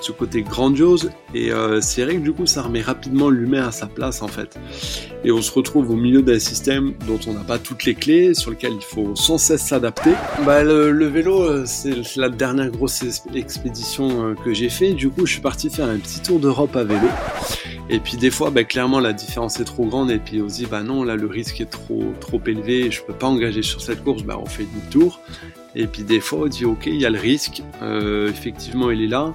ce côté grandiose, et euh, c'est vrai que du coup ça remet rapidement l'humain à sa place en fait. Et on se retrouve au milieu d'un système dont on n'a pas toutes les clés, sur lequel il faut sans cesse s'adapter. Bah, le, vélo, euh, c'est la dernière grosse expédition euh, que j'ai fait. Du coup, je suis parti faire un petit tour d'Europe à vélo. Et puis des fois, bah, clairement, la différence est trop grande. Et puis on se dit, bah non, là, le risque est trop, trop élevé. Je peux pas engager sur cette course. Bah, on fait demi-tour. Et puis des fois, on dit, ok, il y a le risque. Effectivement, il est là.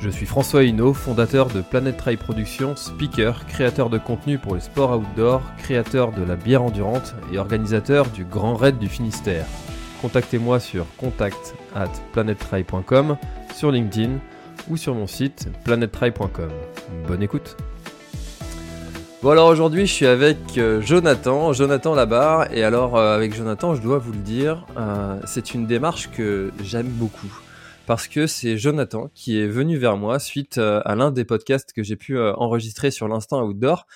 Je suis François Hinault, fondateur de Planet Trail Productions, speaker, créateur de contenu pour les sports outdoor, créateur de la bière endurante et organisateur du Grand Raid du Finistère. Contactez-moi sur contact at sur LinkedIn ou sur mon site planettrail.com. Bonne écoute Bon alors aujourd'hui je suis avec euh, Jonathan, Jonathan Labarre, et alors euh, avec Jonathan je dois vous le dire, euh, c'est une démarche que j'aime beaucoup parce que c'est Jonathan qui est venu vers moi suite euh, à l'un des podcasts que j'ai pu euh, enregistrer sur l'instant outdoor.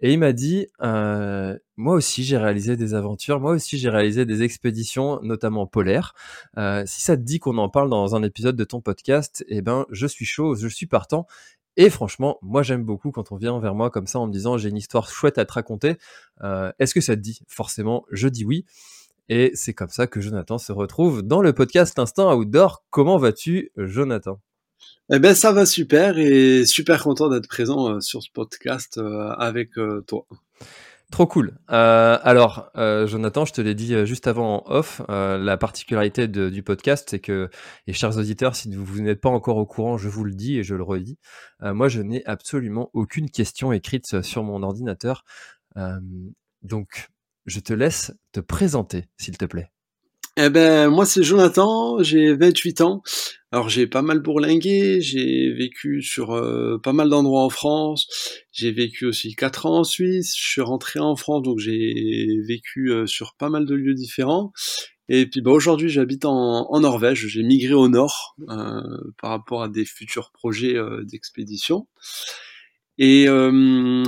Et il m'a dit, euh, moi aussi j'ai réalisé des aventures, moi aussi j'ai réalisé des expéditions, notamment polaires. Si ça te dit qu'on en parle dans un épisode de ton podcast, eh ben je suis chaud, je suis partant. Et franchement, moi j'aime beaucoup quand on vient vers moi comme ça en me disant j'ai une histoire chouette à te raconter. Est-ce que ça te dit? Forcément, je dis oui. Et c'est comme ça que Jonathan se retrouve dans le podcast Instant Outdoor. Comment vas-tu, Jonathan? Eh ben, ça va super et super content d'être présent euh, sur ce podcast euh, avec euh, toi. Trop cool. Euh, alors, euh, Jonathan, je te l'ai dit juste avant en off, euh, la particularité de, du podcast, c'est que, et chers auditeurs, si vous, vous n'êtes pas encore au courant, je vous le dis et je le redis, moi, je n'ai absolument aucune question écrite sur mon ordinateur. donc, je te laisse te présenter, s'il te plaît. Eh ben, moi, c'est Jonathan, j'ai 28 ans. Alors, j'ai pas mal bourlingué, j'ai vécu sur euh, pas mal d'endroits en France. J'ai vécu aussi 4 ans en Suisse. Je suis rentré en France, donc j'ai vécu euh, sur pas mal de lieux différents. Et puis, bah, aujourd'hui, j'habite en, Norvège. J'ai migré au nord euh, par rapport à des futurs projets d'expédition. Et euh,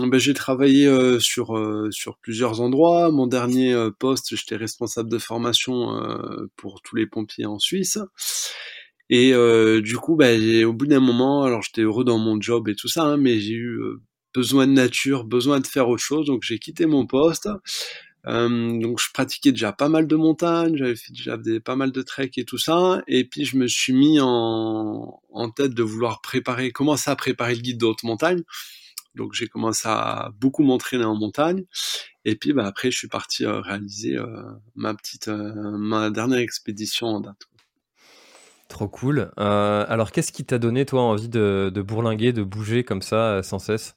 ben, j'ai travaillé euh, sur euh, sur plusieurs endroits. Mon dernier euh, poste, j'étais responsable de formation euh, pour tous les pompiers en Suisse. Et euh, du coup, ben, au bout d'un moment, alors j'étais heureux dans mon job et tout ça, hein, mais j'ai eu besoin de nature, besoin de faire autre chose, donc j'ai quitté mon poste. donc je pratiquais déjà pas mal de montagnes, j'avais fait déjà des, pas mal de trek et tout ça, et puis je me suis mis en, en tête de vouloir préparer, commencer à préparer le guide de haute montagne. Donc j'ai commencé à beaucoup m'entraîner en montagne. Et puis bah, après, je suis parti euh, réaliser euh, ma petite, euh, ma dernière expédition en date. Trop cool. Alors qu'est-ce qui t'a donné toi envie de, de, bourlinguer, de bouger comme ça sans cesse?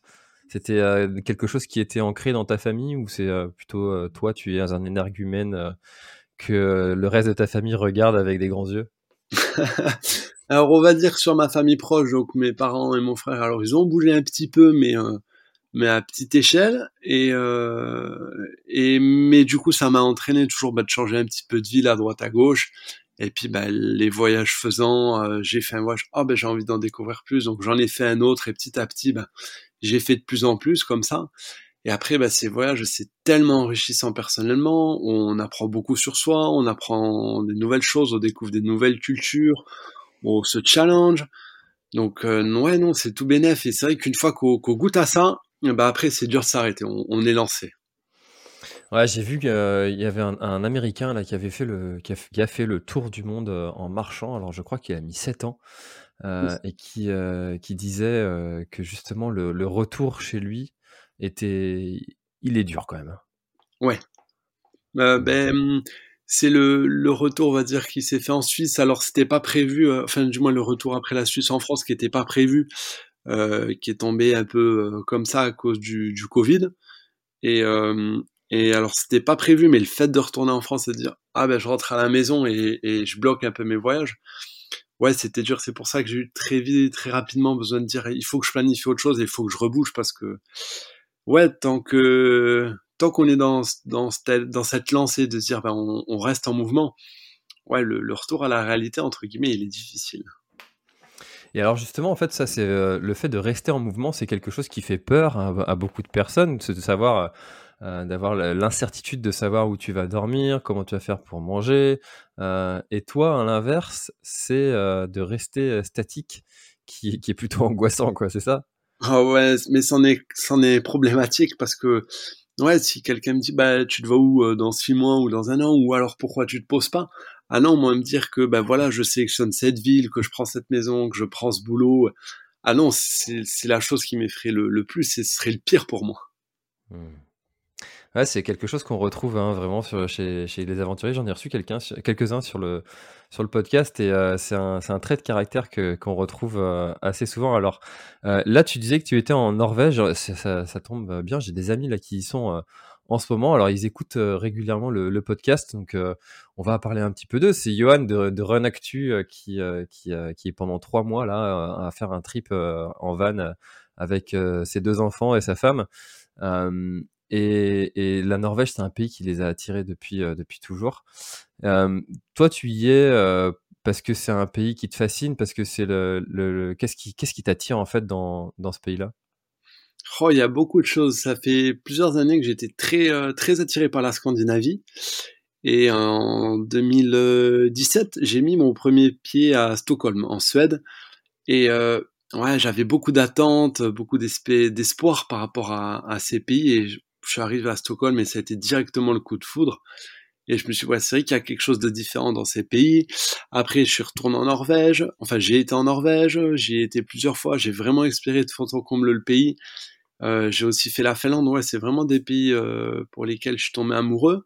C'était quelque chose qui était ancré dans ta famille ou c'est plutôt toi, tu es un énergumène que le reste de ta famille regarde avec des grands yeux? Alors on va dire sur ma famille proche, donc mes parents et mon frère, alors ils ont bougé un petit peu, mais euh, mais à petite échelle. Et euh, et mais du coup ça m'a entraîné toujours bah, de changer un petit peu de ville à droite à gauche. Et puis bah, les voyages faisant, euh, j'ai fait un voyage, oh ben j'ai envie d'en découvrir plus, donc j'en ai fait un autre et petit à petit, bah, j'ai fait de plus en plus comme ça. Et après, bah, ces voyages, c'est tellement enrichissant personnellement. On apprend beaucoup sur soi, on apprend des nouvelles choses, on découvre des nouvelles cultures, on se challenge. Donc, euh, ouais, non, c'est tout bénef. Et c'est vrai qu'une fois qu'on goûte à ça, bah après, c'est dur de s'arrêter. On, est lancé. Ouais, j'ai vu qu'il y avait un, Américain là qui avait fait le qui a, fait le tour du monde euh, en marchant. Alors, je crois qu'il a mis 7 ans. Euh, et qui, qui disait que justement le, le, retour chez lui était, il est dur quand même. Ouais. Euh, ben, c'est le, le, retour, on va dire, qui s'est fait en Suisse. Alors, c'était pas prévu, euh, enfin, du moins, le retour après la Suisse en France, qui était pas prévu, euh, qui est tombé un peu euh, comme ça à cause du, du Covid. Et, euh, et alors, c'était pas prévu, mais le fait de retourner en France et de dire, ah ben, je rentre à la maison et, et je bloque un peu mes voyages. Ouais, c'était dur. C'est pour ça que j'ai eu très vite, très rapidement besoin de dire, il faut que je planifie autre chose et il faut que je rebouge parce que ouais, tant que tant qu'on est dans dans cette, dans cette lancée de se dire ben on, reste en mouvement, ouais, le, retour à la réalité entre guillemets, il est difficile. Et alors justement, en fait, ça c'est euh, le fait de rester en mouvement, c'est quelque chose qui fait peur à, beaucoup de personnes, c'est de savoir euh, d'avoir l'incertitude de savoir où tu vas dormir, comment tu vas faire pour manger. Euh, et toi, à l'inverse, c'est euh, de rester statique qui, qui, est plutôt angoissant, quoi, c'est ça? Ah ouais, mais c'en est, c'en est problématique parce que, ouais, si quelqu'un me dit, bah, tu te vas où euh, dans six mois ou dans un an, ou alors pourquoi tu te poses pas? Ah non, moi me dire que, bah voilà, je sélectionne cette ville, que je prends cette maison, que je prends ce boulot. Ah non, c'est, c'est la chose qui m'effraie le, le plus et ce serait le pire pour moi. Mmh. Ouais, c'est quelque chose qu'on retrouve hein, vraiment sur, chez, chez les aventuriers. J'en ai reçu quelqu'un, quelques-uns sur le, sur le podcast et euh, c'est un, un, trait de caractère qu'on retrouve euh, assez souvent. Alors euh, là, tu disais que tu étais en Norvège, ça, ça, tombe bien. J'ai des amis là qui y sont en ce moment. Alors ils écoutent régulièrement le, le, podcast, donc on va parler un petit peu d'eux. C'est Johan de, de Run Actu qui, qui, qui est pendant trois mois là à faire un trip en van avec ses deux enfants et sa femme. Et, la Norvège, c'est un pays qui les a attirés depuis, euh, depuis toujours. Toi, tu y es parce que c'est un pays qui te fascine, parce que c'est le, le, qu'est-ce qui, qu'est-ce t'attire en fait dans, dans ce pays-là? Oh, il y a beaucoup de choses. Ça fait plusieurs années que j'étais très, très attiré par la Scandinavie. Et en 2017, j'ai mis mon premier pied à Stockholm, en Suède. Et ouais, j'avais beaucoup d'attentes, beaucoup d'espoir par rapport à, à, ces pays. Je suis arrivé à Stockholm et ça a été directement le coup de foudre. Et je me suis dit, ouais, c'est vrai qu'il y a quelque chose de différent dans ces pays. Après, je suis retourné en Norvège. Enfin, j'ai été en Norvège. J'y ai été plusieurs fois. J'ai vraiment espéré de fond en comble le pays. Euh, j'ai aussi fait la Finlande. Ouais, c'est vraiment des pays euh, pour lesquels je suis tombé amoureux.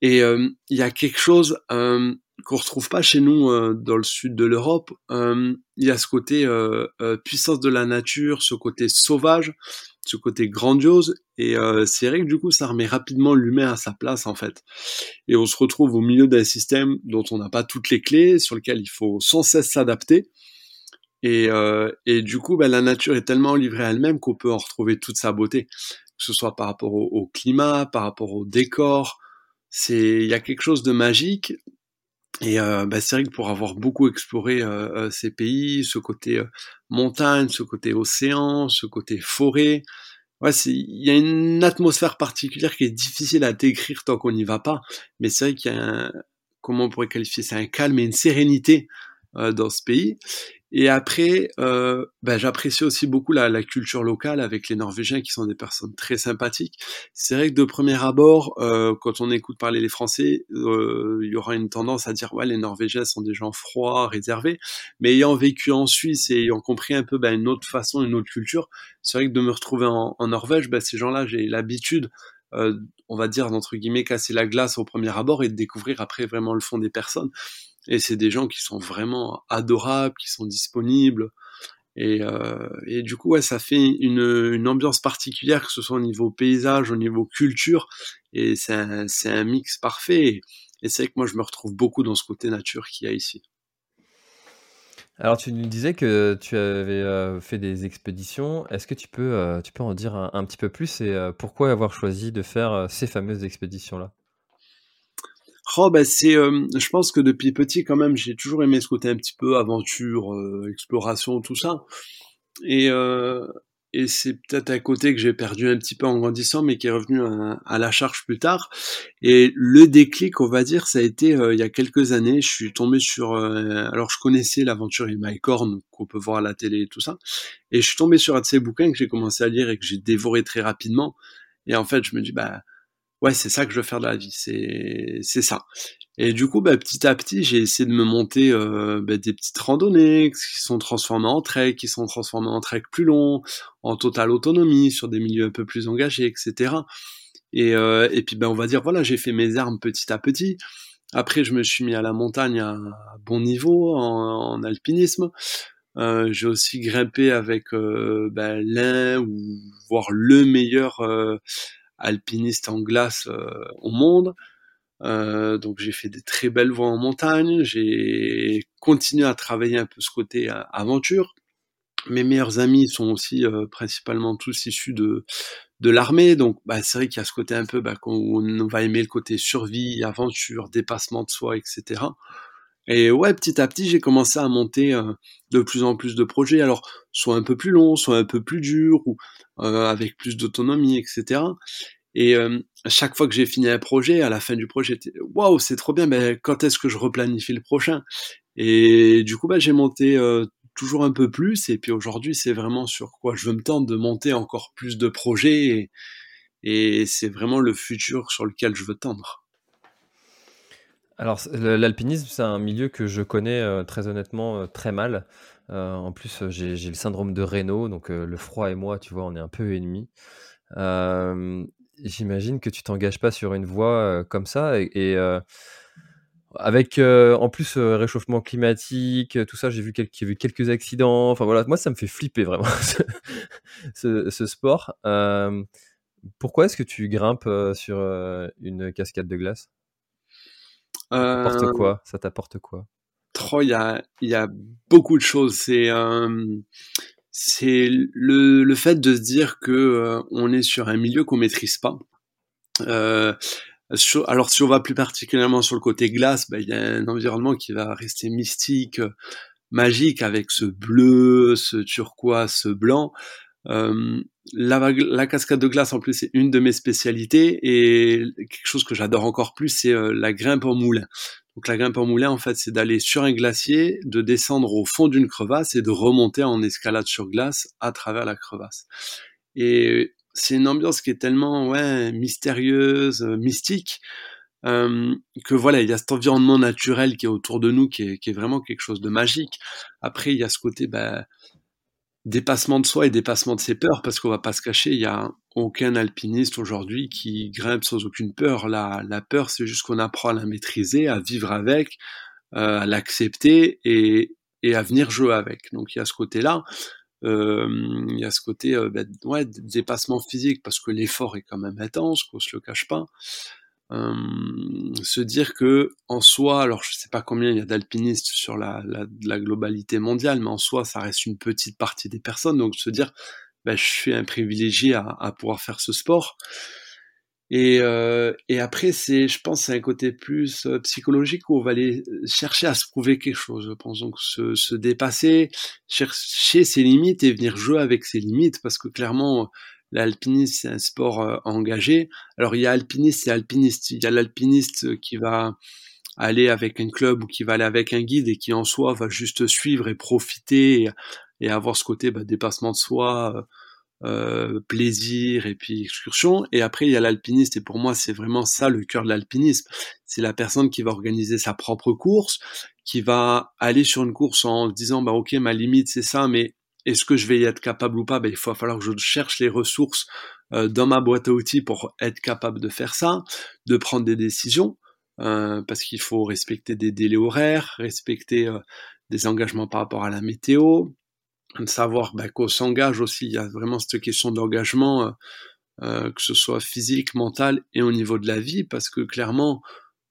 Et euh, il y a quelque chose euh, qu'on retrouve pas chez nous dans le sud de l'Europe. Il y a ce côté puissance de la nature, ce côté sauvage ce côté grandiose. Et euh, c'est vrai que du coup ça remet rapidement l'humain à sa place en fait. Et on se retrouve au milieu d'un système dont on n'a pas toutes les clés sur lequel il faut sans cesse s'adapter. Et, euh, et du coup ben, la nature est tellement livrée à elle-même qu'on peut en retrouver toute sa beauté. Que ce soit par rapport au, au climat par rapport au décor. C'est il y a quelque chose de magique et euh, bah, c'est vrai que pour avoir beaucoup exploré euh, euh ces pays, ce côté euh, montagne, ce côté océan, ce côté forêt, ouais, il y a une atmosphère particulière qui est difficile à décrire tant qu'on n'y va pas. Mais c'est vrai qu'il y a un, comment on pourrait qualifier ça, un calme et une sérénité euh, dans ce pays. Et après, euh, ben, j'apprécie aussi beaucoup la, la, culture locale avec les Norvégiens qui sont des personnes très sympathiques. C'est vrai que de premier abord, euh, quand on écoute parler les Français, euh, il y aura une tendance à dire ouais les Norvégiens sont des gens froids, réservés. Mais ayant vécu en Suisse et ayant compris un peu ben, une autre façon, une autre culture, c'est vrai que de me retrouver en, en Norvège, ben, ces gens-là, j'ai l'habitude euh, on va dire, d'entre guillemets, casser la glace au premier abord et de découvrir après vraiment le fond des personnes. Et c'est des gens qui sont vraiment adorables, qui sont disponibles. Et, euh, du coup, ça fait une, ambiance particulière, que ce soit au niveau paysage, au niveau culture. Et c'est un, mix parfait. Et c'est que moi, je me retrouve beaucoup dans ce côté nature qu'il y a ici. Alors, tu nous disais que tu avais euh, fait des expéditions. Est-ce que tu peux, euh, en dire un, petit peu plus et pourquoi avoir choisi de faire ces fameuses expéditions-là? Oh bah c'est, euh, je pense que depuis petit quand même, j'ai toujours aimé ce côté un petit peu aventure, euh, exploration, tout ça. Et euh, et c'est peut-être un côté que j'ai perdu un petit peu en grandissant, mais qui est revenu à, la charge plus tard. Et le déclic, on va dire, ça a été il y a quelques années. Je suis tombé sur, alors je connaissais l'aventure Mike Horn qu'on peut voir à la télé et tout ça, et je suis tombé sur un de ces bouquins que j'ai commencé à lire et que j'ai dévoré très rapidement. Et en fait, je me dis bah ouais, c'est ça que je veux faire de la vie, c'est c'est ça. Et du coup, bah, petit à petit, j'ai essayé de me monter euh, bah, des petites randonnées qui sont transformées en trek, qui sont transformées en trek plus long, en totale autonomie, sur des milieux un peu plus engagés, etc. Et, euh, et puis, ben, on va dire, voilà, j'ai fait mes armes petit à petit. Après, je me suis mis à la montagne à bon niveau, en, en alpinisme. Euh, j'ai aussi grimpé avec euh, ben, l'un ou voire le meilleur euh, alpiniste en glace au monde. Euh, donc j'ai fait des très belles voies en montagne, j'ai continué à travailler un peu ce côté euh, aventure. Mes meilleurs amis sont aussi euh, principalement tous issus de, de l'armée, donc bah, c'est vrai qu'il y a ce côté un peu bah, qu'on va aimer le côté survie, aventure, dépassement de soi, etc. Et ouais, petit à petit, j'ai commencé à monter de plus en plus de projets, alors soit un peu plus longs, soit un peu plus durs, ou avec plus d'autonomie, etc. Et euh, à chaque fois que j'ai fini un projet, à la fin du projet, waouh, c'est trop bien, mais quand est-ce que je replanifie le prochain? Et du coup, bah, j'ai monté euh, toujours un peu plus, et puis aujourd'hui, c'est vraiment sur quoi je veux me tendre de monter encore plus de projets, et, et c'est vraiment le futur sur lequel je veux tendre. Alors, l'alpinisme, c'est un milieu que je connais euh, très honnêtement très mal. en plus, j'ai le syndrome de Raynaud, donc le froid et moi, tu vois, on est un peu ennemis. J'imagine que tu t'engages pas sur une voie comme ça et, avec en plus réchauffement climatique, tout ça, j'ai vu quelques accidents. Enfin voilà, moi ça me fait flipper vraiment ce, sport. pourquoi est-ce que tu grimpes sur une cascade de glace? Ça t'apporte quoi? Ça t'apporte quoi? Il y a, y a beaucoup de choses. C'est c'est le, le, fait de se dire que euh, on est sur un milieu qu'on maîtrise pas. Euh, alors si on va plus particulièrement sur le côté glace, bah, il y a un environnement qui va rester mystique, euh, magique avec ce bleu, ce turquoise, ce blanc. Euh, la, cascade de glace en plus c'est une de mes spécialités et quelque chose que j'adore encore plus c'est la grimpe en moulin. Donc la grimpe en moulin, en fait, c'est d'aller sur un glacier, de descendre au fond d'une crevasse et de remonter en escalade sur glace à travers la crevasse. Et c'est une ambiance qui est tellement ouais, mystérieuse, euh, mystique, euh, que voilà, il y a cet environnement naturel qui est autour de nous, qui est, qui est vraiment quelque chose de magique. Après, il y a ce côté bah, dépassement de soi et dépassement de ses peurs, parce qu'on va pas se cacher, il y a aucun alpiniste aujourd'hui qui grimpe sans aucune peur. La, la peur, c'est juste qu'on apprend à la maîtriser, à vivre avec, euh, à l'accepter et, et à venir jouer avec. Donc il y a ce côté-là. Euh, il y a ce côté euh, ben, ouais, dépassement physique parce que l'effort est quand même intense, qu'on se le cache pas. Euh, se dire que en soi, alors je sais pas combien il y a d'alpinistes sur la, la, la, globalité mondiale, mais en soi, ça reste une petite partie des personnes. Donc se dire, ben, je suis un privilégié à, à, pouvoir faire ce sport. Et, euh, et après, c'est, je pense, c'est un côté plus euh, psychologique où on va aller chercher à se prouver quelque chose. Je pense donc se, se dépasser, chercher ses limites et venir jouer avec ses limites, parce que clairement, l'alpinisme c'est un sport euh, engagé. Alors il y a alpiniste et alpiniste. Il y a l'alpiniste qui va aller avec un club ou qui va aller avec un guide et qui en soi va juste suivre et profiter et, avoir ce côté bah, dépassement de soi, euh, euh, plaisir et puis excursion. Et après, il y a l'alpiniste, et pour moi, c'est vraiment ça le cœur de l'alpinisme. C'est la personne qui va organiser sa propre course, qui va aller sur une course en disant, bah ok, ma limite c'est ça, mais est-ce que je vais y être capable ou pas? Ben, Il va falloir que je cherche les ressources euh, dans ma boîte à outils pour être capable de faire ça, de prendre des décisions, euh, parce qu'il faut respecter des délais horaires, respecter euh, des engagements par rapport à la météo, de savoir ben, qu'on s'engage aussi, il y a vraiment cette question d'engagement, que ce soit physique, mental et au niveau de la vie, parce que clairement,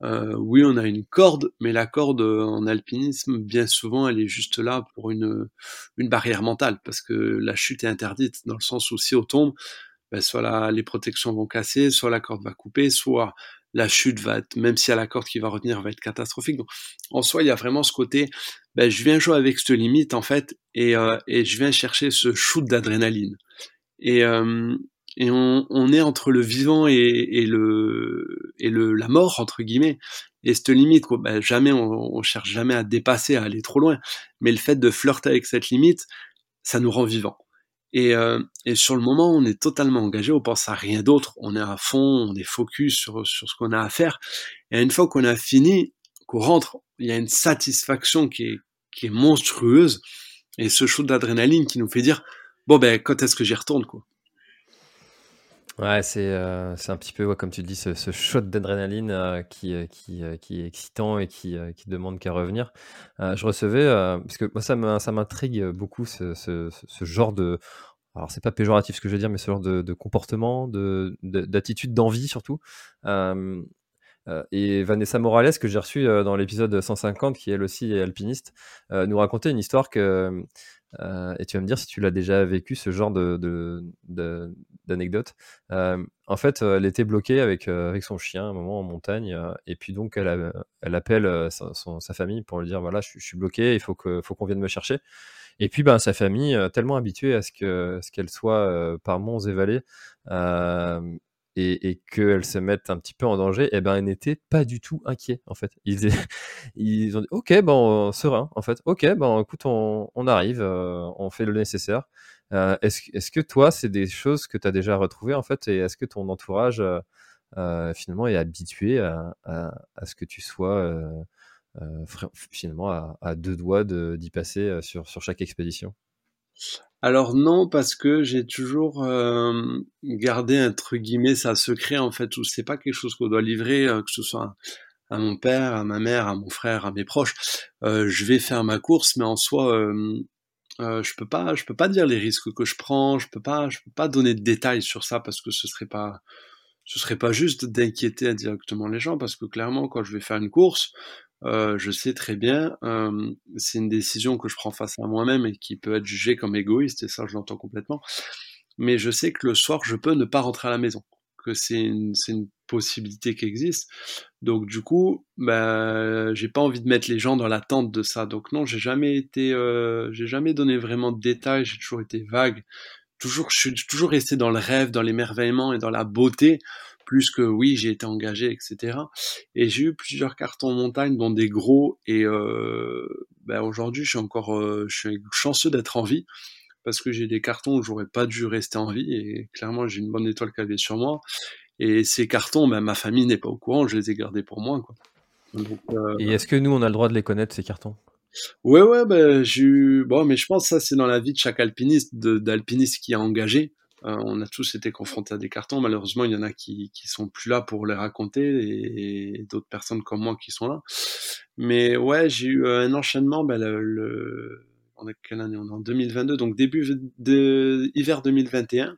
euh, oui, on a une corde, mais la corde euh, en alpinisme, bien souvent, elle est juste là pour une, une barrière mentale, parce que la chute est interdite, dans le sens où si on tombe, ben, soit la, les protections vont casser, soit la corde va couper, soit la chute va être, même si a la corde qui va retenir, va être catastrophique. Donc, en soi, il y a vraiment ce côté, ben, je viens jouer avec cette limite en fait et, euh, et je viens chercher ce shoot d'adrénaline. Et, euh, et on, on, est entre le vivant et, et le et le la mort entre guillemets. Et cette limite, quoi, ben, jamais on, on cherche jamais à dépasser, à aller trop loin. Mais le fait de flirter avec cette limite, ça nous rend vivants. Et, euh, et, sur le moment, on est totalement engagé, on pense à rien d'autre, on est à fond, on est focus sur, sur ce qu'on a à faire. Et une fois qu'on a fini, qu'on rentre, il y a une satisfaction qui est, qui est monstrueuse, et ce shoot d'adrénaline qui nous fait dire, bon ben, quand est-ce que j'y retourne, quoi? Ouais, c'est euh, c'est un petit peu, comme tu dis, ce, ce shot d'adrénaline euh, qui, euh, qui, qui est excitant et qui, qui demande qu'à revenir. je recevais, parce que moi, ça m'intrigue beaucoup, ce, ce, ce, genre de. Alors, c'est pas péjoratif ce que je veux dire, mais ce genre de, de comportement, d'attitude, de, d'envie surtout. et Vanessa Morales, que j'ai reçue dans l'épisode 150, qui elle aussi est alpiniste, nous racontait une histoire que euh, et tu vas me dire si tu l'as déjà vécu, ce genre d'anecdote. De, euh, en fait, euh, elle était bloquée avec, avec son chien un moment en montagne, et puis donc elle, elle appelle sa, sa, famille pour lui dire voilà, je, je suis bloqué, il faut qu'on faut qu'on vienne me chercher. Et puis, ben, sa famille, tellement habituée à ce qu'elle ce qu'elle soit par monts et vallées, et, et qu'elle se mette un petit peu en danger, eh ben, elle n'était pas du tout inquiet, en fait. Ils, ont dit, ok, bon, serein, en fait. Ok, bon, écoute, on, on arrive, euh, on fait le nécessaire. Euh, est-ce, que toi, c'est des choses que tu as déjà retrouvées, en fait, et est-ce que ton entourage, euh, finalement, est habitué à, ce que tu sois, finalement, à, deux doigts d'y passer sur chaque expédition? Alors non, parce que j'ai toujours euh, gardé entre guillemets ça secret en fait, où c'est pas quelque chose qu'on doit livrer, euh, que ce soit à, mon père, à ma mère, à mon frère, à mes proches. Euh, je vais faire ma course, mais en soi, je peux pas, je peux pas dire les risques que je prends, je peux pas, je peux pas donner de détails sur ça parce que ce serait pas, ce serait pas juste d'inquiéter indirectement les gens, parce que clairement, quand je vais faire une course, euh, je sais très bien, euh, c'est une décision que je prends face à moi-même et qui peut être jugée comme égoïste, et ça je l'entends complètement, mais je sais que le soir je peux ne pas rentrer à la maison, que c'est une, une, possibilité qui existe, donc du coup, bah, j'ai pas envie de mettre les gens dans l'attente de ça, donc non, j'ai jamais été, euh, j'ai jamais donné vraiment de détails, j'ai toujours été vague, toujours, je suis toujours resté dans le rêve, dans l'émerveillement et dans la beauté, plus que oui, j'ai été engagé, etc. Et j'ai eu plusieurs cartons montagne, dont des gros. Et euh, ben aujourd'hui, je suis encore, euh, je suis chanceux d'être en vie parce que j'ai des cartons où j'aurais pas dû rester en vie. Et clairement, j'ai une bonne étoile cavée sur moi. Et ces cartons, ben, ma famille n'est pas au courant. Je les ai gardés pour moi. Quoi. Donc, euh, et est-ce que nous, on a le droit de les connaître ces cartons? Ouais, ouais, ben, j'ai eu... Bon, mais je pense que ça, c'est dans la vie de chaque alpiniste, d'alpiniste qui est engagé. Euh, on a tous été confrontés à des cartons. Malheureusement, il y en a qui, sont plus là pour les raconter et, d'autres personnes comme moi qui sont là. Mais ouais, j'ai eu euh, un enchaînement. Ben, le, on est quelle année? On est en 2022, donc début hiver 2021,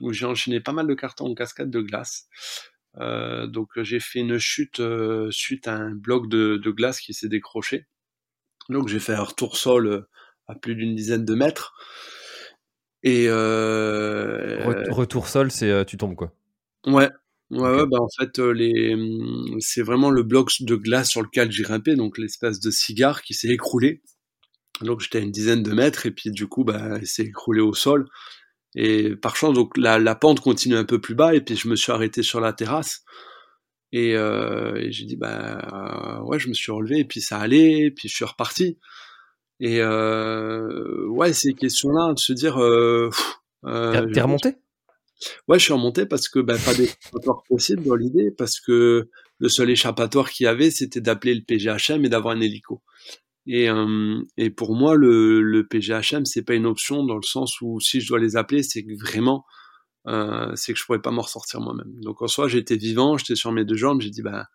où j'ai enchaîné pas mal de cartons en cascade de glace. Euh, donc j'ai fait une chute suite à un bloc de, de glace qui s'est décroché. Donc j'ai fait un retour sol à plus d'une dizaine de mètres. Et euh, retour sol, c'est euh, tu tombes quoi. Ouais. Ouais, okay. ouais, bah en fait, euh, les, c'est vraiment le bloc de glace sur lequel j'ai grimpé, donc l'espèce de cigare qui s'est écroulé. Donc j'étais à une dizaine de mètres et puis du coup, bah, il s'est écroulé au sol. Et par chance, donc la, la, pente continue un peu plus bas et puis je me suis arrêté sur la terrasse. Et, euh, et j'ai dit, bah ouais, je me suis relevé et puis ça allait, et puis je suis reparti. Et euh, ouais, ces questions-là, de se dire. Euh, euh, T'es remonté? Ouais, je suis remonté parce que bah, pas d'échappatoire possible dans l'idée, parce que le seul échappatoire qu'il y avait, c'était d'appeler le PGHM et d'avoir un hélico. Et, euh, et pour moi, le, le PGHM, c'est pas une option dans le sens où si je dois les appeler, c'est que vraiment, euh, c'est que je pourrais pas m'en ressortir moi-même. Donc en soi, j'étais vivant, j'étais sur mes deux jambes, j'ai dit bah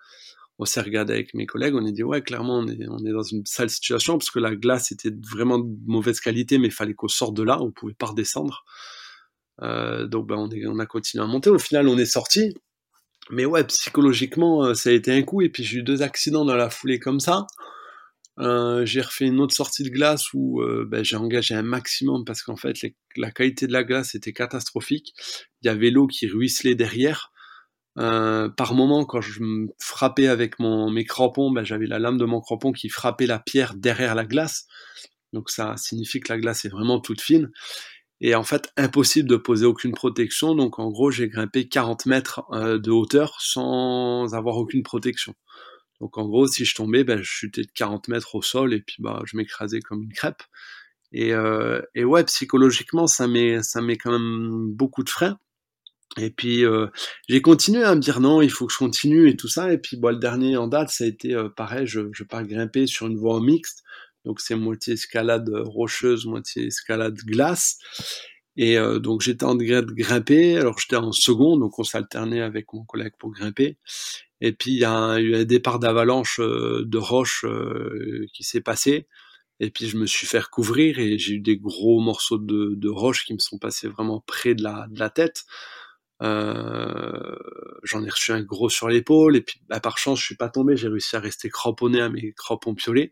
on s'est regardé avec mes collègues, on a dit ouais clairement on est, on est dans une sale situation parce que la glace était vraiment de mauvaise qualité mais il fallait qu'on sorte de là, on pouvait pas redescendre. Euh, donc ben on, a continué à monter, au final on est sorti. Mais ouais psychologiquement euh, ça a été un coup et puis j'ai eu deux accidents dans la foulée comme ça. Euh, j'ai refait une autre sortie de glace où ben, j'ai engagé un maximum parce qu'en fait la qualité de la glace était catastrophique. Il y avait l'eau qui ruisselait derrière. Par moment, quand je me frappais avec mon, mes crampons, ben, j'avais la lame de mon crampon qui frappait la pierre derrière la glace. Donc ça signifie que la glace est vraiment toute fine. Et en fait, impossible de poser aucune protection. Donc en gros, j'ai grimpé 40 mètres de hauteur sans avoir aucune protection. Donc en gros, si je tombais, ben, je chutais de 40 mètres au sol et puis bah, je m'écrasais comme une crêpe. Et, euh, et ouais, psychologiquement, ça met, ça met quand même beaucoup de freins. Et puis euh, j'ai continué à me dire non, il faut que je continue et tout ça. Et puis bon, le dernier en date, ça a été euh, pareil, je, je pars grimper sur une voie mixte. Donc c'est moitié escalade rocheuse, moitié escalade glace. Et euh, donc j'étais en train de grimper, alors j'étais en second, donc on s'alternait avec mon collègue pour grimper. Et puis il y a eu un départ d'avalanche euh, de roches euh, qui s'est passé. Et puis je me suis fait recouvrir et j'ai eu des gros morceaux de, de roches qui me sont passés vraiment près de la, de la tête. Euh, j'en ai reçu un gros sur l'épaule et puis bah, par chance je suis pas tombé, j'ai réussi à rester cramponné à mes crampons piolés.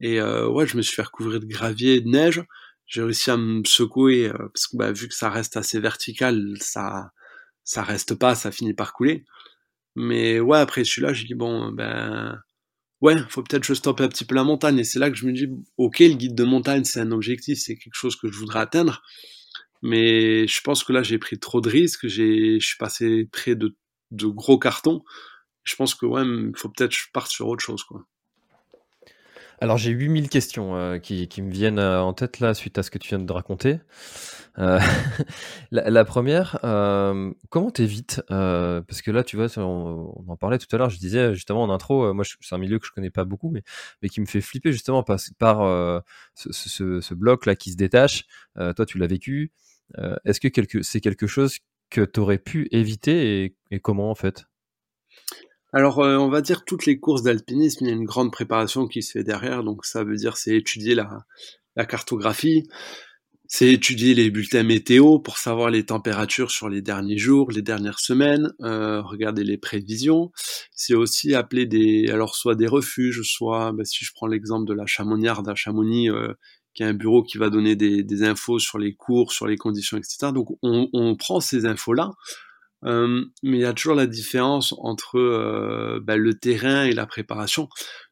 Et euh, ouais, je me suis fait recouvrir de gravier et de neige. J'ai réussi à me secouer parce que bah, vu que ça reste assez vertical, ça ça reste pas, ça finit par couler. Mais ouais, après celui-là, j'ai dit, bon, ben, ouais, faut peut-être que je stoppe un petit peu la montagne. Et c'est là que je me dis, ok, le guide de montagne, c'est un objectif, c'est quelque chose que je voudrais atteindre. Mais je pense que là, j'ai pris trop de risques, j'ai, je suis passé près de, de gros cartons. Je pense que, ouais, il faut peut-être que je parte sur autre chose, quoi. Alors j'ai 8000 questions euh, qui, qui, me viennent euh, en tête là suite à ce que tu viens de raconter. Euh, la, première, euh, comment t'évites Parce que là, tu vois, on, en parlait tout à l'heure. Je disais justement en intro, moi, c'est un milieu que je connais pas beaucoup, mais, mais qui me fait flipper justement par, par ce, bloc là qui se détache. toi, tu l'as vécu. Est-ce que c'est quelque chose que tu aurais pu éviter et, comment en fait? Alors, on va dire toutes les courses d'alpinisme, il y a une grande préparation qui se fait derrière. Donc, ça veut dire c'est étudier la, cartographie, c'est étudier les bulletins météo pour savoir les températures sur les derniers jours, les dernières semaines, euh, regarder les prévisions. C'est aussi appeler des, alors soit des refuges, soit, bah, si je prends l'exemple de la Chamonniarde à Chamonix, euh, qui est un bureau qui va donner des, infos sur les cours, sur les conditions, etc. Donc on, prend ces infos-là, euh, mais il y a toujours la différence entre euh, bah, le terrain et la préparation.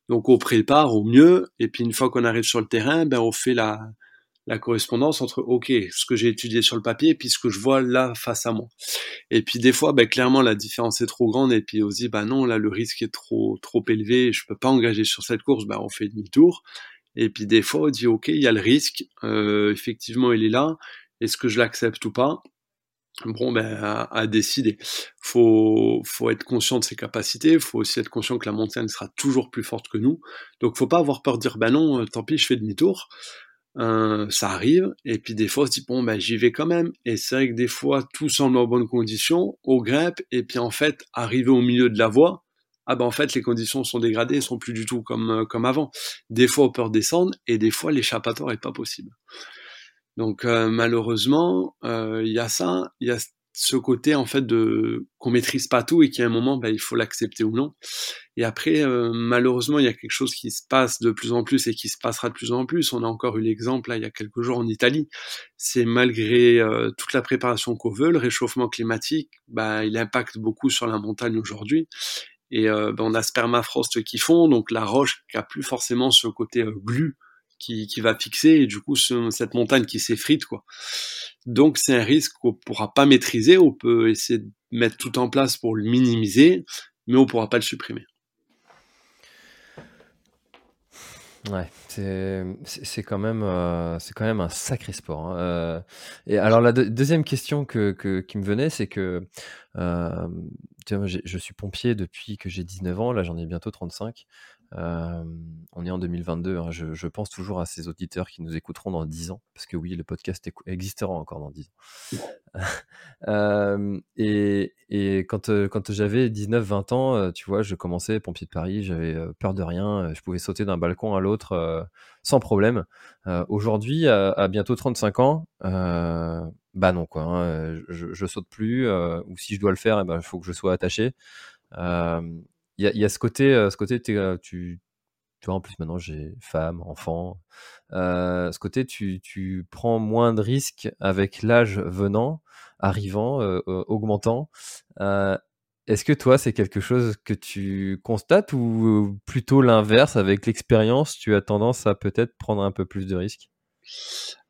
Donc on prépare au mieux, et puis une fois qu'on arrive sur le terrain, ben on fait la, la correspondance entre ok ce que j'ai étudié sur le papier et puis ce que je vois là face à moi et puis des fois ben, clairement la différence est trop grande et puis on se dit bah non là le risque est trop trop élevé je peux pas engager sur cette course ben on fait demi-tour et puis des fois on dit ok il y a le risque euh, effectivement il est là. Est-ce que je l'accepte ou pas? Bon ben à, à, décider. Faut faut être conscient de ses capacités. Faut aussi être conscient que la montagne sera toujours plus forte que nous. Donc faut pas avoir peur de dire ben non euh, tant pis je fais demi-tour. Euh, ça arrive, et puis des fois on se dit bon ben j'y vais quand même, et c'est vrai que des fois tout semble en bonne condition, on grimpe, et puis en fait arrivé au milieu de la voie, ah ben en fait les conditions sont dégradées, sont plus du tout comme euh, comme avant. Des fois on peut redescendre, et des fois l'échappatoire est pas possible. Donc euh, malheureusement il y a ça, il y a ce côté en fait de qu'on maîtrise pas tout et qu'à un moment ben, il faut l'accepter ou non. Et après euh, malheureusement il y a quelque chose qui se passe de plus en plus et qui se passera de plus en plus. On a encore eu l'exemple là il y a quelques jours en Italie. C'est malgré euh, toute la préparation qu'on veut, le réchauffement climatique, ben, il impacte beaucoup sur la montagne aujourd'hui. Et euh, ben, on a spermafrost qui fond, donc la roche qui a plus forcément ce côté glu qui, qui, va fixer et du coup ce, cette montagne qui s'effrite quoi. Donc c'est un risque qu'on pourra pas maîtriser, on peut essayer de mettre tout en place pour le minimiser, mais on pourra pas le supprimer. Ouais, c'est quand même euh, quand même un sacré sport. Hein. Euh, et alors la deuxième question que, que, qui me venait, c'est que euh, je suis pompier depuis que j'ai 19 ans, là j'en ai bientôt 35 on est en 2022. Hein, je, pense toujours à ces auditeurs qui nous écouteront dans 10 ans, parce que oui, le podcast existera encore dans 10 ans. et, quand, j'avais 19-20 ans, tu vois, je commençais pompier de Paris, j'avais peur de rien, je pouvais sauter d'un balcon à l'autre sans problème. Aujourd'hui, à, bientôt 35 ans, bah non quoi, hein, je, je, saute plus, ou si je dois le faire, il eh ben, faut que je sois attaché. Il y a, y a, ce côté, euh, ce côté euh, tu, tu vois, en plus maintenant j'ai femme, enfant. Euh, ce côté, tu, tu prends moins de risques avec l'âge venant, arrivant, euh, augmentant. Euh, Est-ce que toi, c'est quelque chose que tu constates ou plutôt l'inverse, avec l'expérience, tu as tendance à peut-être prendre un peu plus de risques?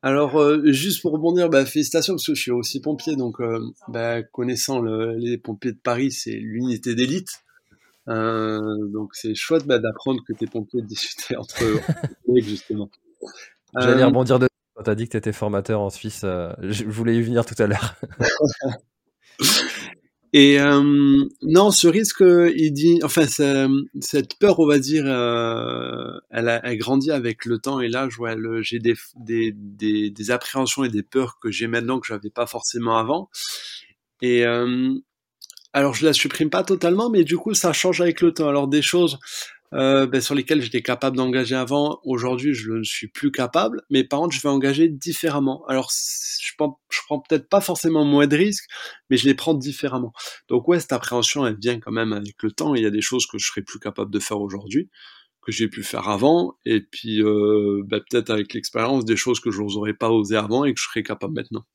Alors, euh, juste pour rebondir, bah, félicitations parce que je suis aussi pompier, donc euh, bah, connaissant les pompiers de Paris, c'est l'unité d'élite. Euh, donc c'est chouette bah, d'apprendre que tes pompiers discutaient entre eux, justement. J'allais rebondir de quand t'as dit que tu étais formateur en Suisse. je voulais y venir tout à l'heure. Et euh, non, ce risque, il dit, enfin, cette peur, on va dire, euh, elle a elle grandi avec le temps. Et là, je vois, j'ai des, des, des, des, appréhensions et des peurs que j'ai maintenant que j'avais pas forcément avant. Et euh, alors, je la supprime pas totalement, mais du coup, ça change avec le temps. Alors, des choses euh, ben, sur lesquels j'étais capable d'engager avant. Aujourd'hui, je ne suis plus capable, mais par contre, je vais engager différemment. Alors, je prends, je prends peut-être pas forcément moins de risques, mais je les prends différemment. Donc ouais, cette appréhension, elle vient quand même avec le temps. Il y a des choses que je serais plus capable de faire aujourd'hui que j'ai pu faire avant, et puis euh, ben, peut-être avec l'expérience des choses que je n'aurais pas osé avant et que je serais capable maintenant.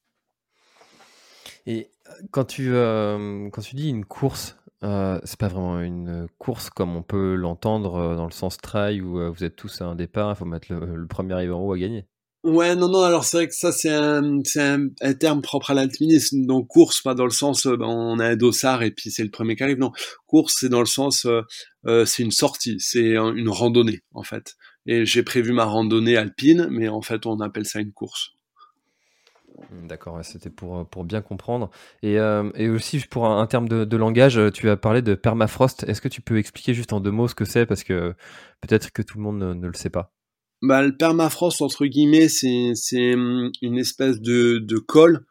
Et quand tu, euh, quand tu dis une course, euh, c'est pas vraiment une course comme on peut l'entendre euh, dans le sens trail où euh, vous êtes tous à un départ, il faut mettre le, premier arrivé en haut à gagner. Ouais, non, non, alors c'est vrai que ça, c'est un, terme propre à l'alpinisme. Donc, course, pas dans le sens, ben, on a un dossard et puis c'est le premier qui arrive. Non, course, c'est dans le sens, c'est une sortie, c'est une randonnée, en fait. Et j'ai prévu ma randonnée alpine, mais en fait, on appelle ça une course. Mmh, d'accord, c'était pour, euh, pour bien comprendre. Et, euh, et aussi, pour un, terme de, langage, euh, tu as parlé de permafrost. Est-ce que tu peux expliquer juste en deux mots ce que c'est? Parce que peut-être que tout le monde ne, le sait pas. Bah, le permafrost, entre guillemets, c'est mmh, une espèce de, de colle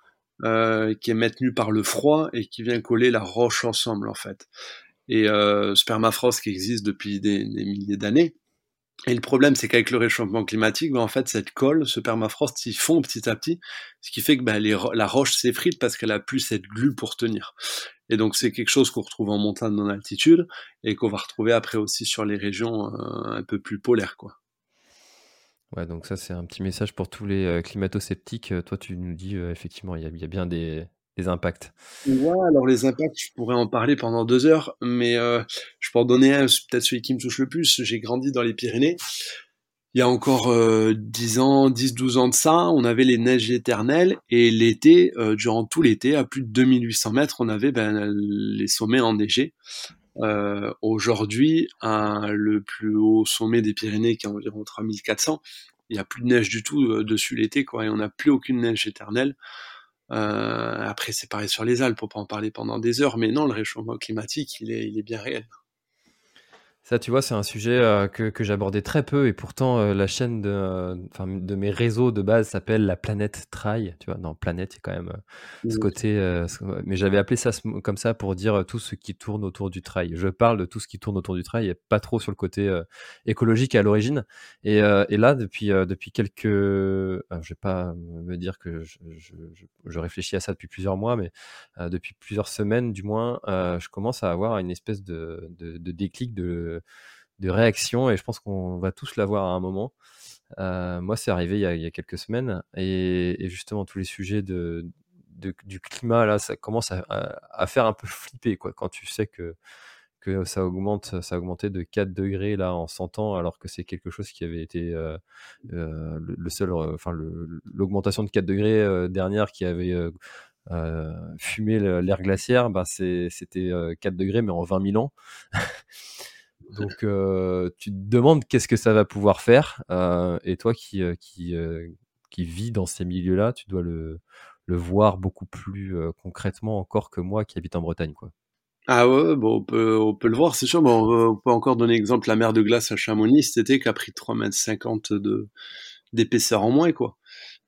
qui est maintenue par le froid et qui vient coller la roche ensemble, en fait. Et ce permafrost qui existe depuis des milliers d'années, et le problème, c'est qu'avec le réchauffement climatique, ben, en fait, cette colle, ce permafrost, ils fond petit à petit, ce qui fait que ben, la roche s'effrite parce qu'elle a plus cette glu pour tenir. Et donc, c'est quelque chose qu'on retrouve en montagne en altitude et qu'on va retrouver après aussi sur les régions euh, un peu plus polaires, quoi. Ouais, donc ça, c'est un petit message pour tous les euh, climato-sceptiques. Euh, toi, tu nous dis, effectivement, il y, a bien des, les impacts Ouais, alors les impacts, je pourrais en parler pendant deux heures, mais euh, je peux en donner un, peut-être celui qui me touche le plus. J'ai grandi dans les Pyrénées. Il y a encore euh, 10 ans, 10-12 ans de ça, on avait les neiges éternelles et l'été, euh, durant tout l'été, à plus de 2800 mètres, on avait ben, les sommets enneigés. Euh, Aujourd'hui, le plus haut sommet des Pyrénées, qui est environ 3400, il n'y a plus de neige du tout dessus l'été, quoi, et on n'a plus aucune neige éternelle. Euh, après, c'est pareil sur les Alpes, on peut en parler pendant des heures, mais non, le réchauffement climatique, il est, il est bien réel. Ça, tu vois, c'est un sujet euh, que, que j'abordais très peu et pourtant euh, la chaîne de, euh, de mes réseaux de base s'appelle La Planète Trail. Tu vois, non, Planète, c'est quand même ce côté. mais j'avais appelé ça comme ça pour dire tout ce qui tourne autour du trail. Je parle de tout ce qui tourne autour du trail et pas trop sur le côté écologique à l'origine. Et, et, là, depuis, depuis quelques. je vais pas me dire que je, je, je, réfléchis à ça depuis plusieurs mois, mais depuis plusieurs semaines, du moins, je commence à avoir une espèce de, de, de déclic de de, réaction et je pense qu'on va tous l'avoir à un moment. Euh, moi, c'est arrivé il y, a, quelques semaines et, justement tous les sujets de, du climat là, ça commence à, faire un peu flipper quoi. Quand tu sais que que ça augmente, ça a augmenté de 4 degrés là en 100 ans, alors que c'est quelque chose qui avait été euh, euh, le, seul, enfin l'augmentation de 4 degrés dernière qui avait fumé l'air glaciaire, bah c'était 4 degrés mais en 20 000 ans. Donc, euh, tu te demandes qu'est-ce que ça va pouvoir faire. Euh, et toi qui, euh, qui, vis dans ces milieux-là, tu dois le, le voir beaucoup plus concrètement encore que moi qui habite en Bretagne. Quoi. Ah ouais, bon, on, peut, on peut le voir, c'est sûr. On peut encore donner exemple la mer de glace à Chamonix cet été qui a pris 3,50 m de, d'épaisseur en moins. quoi.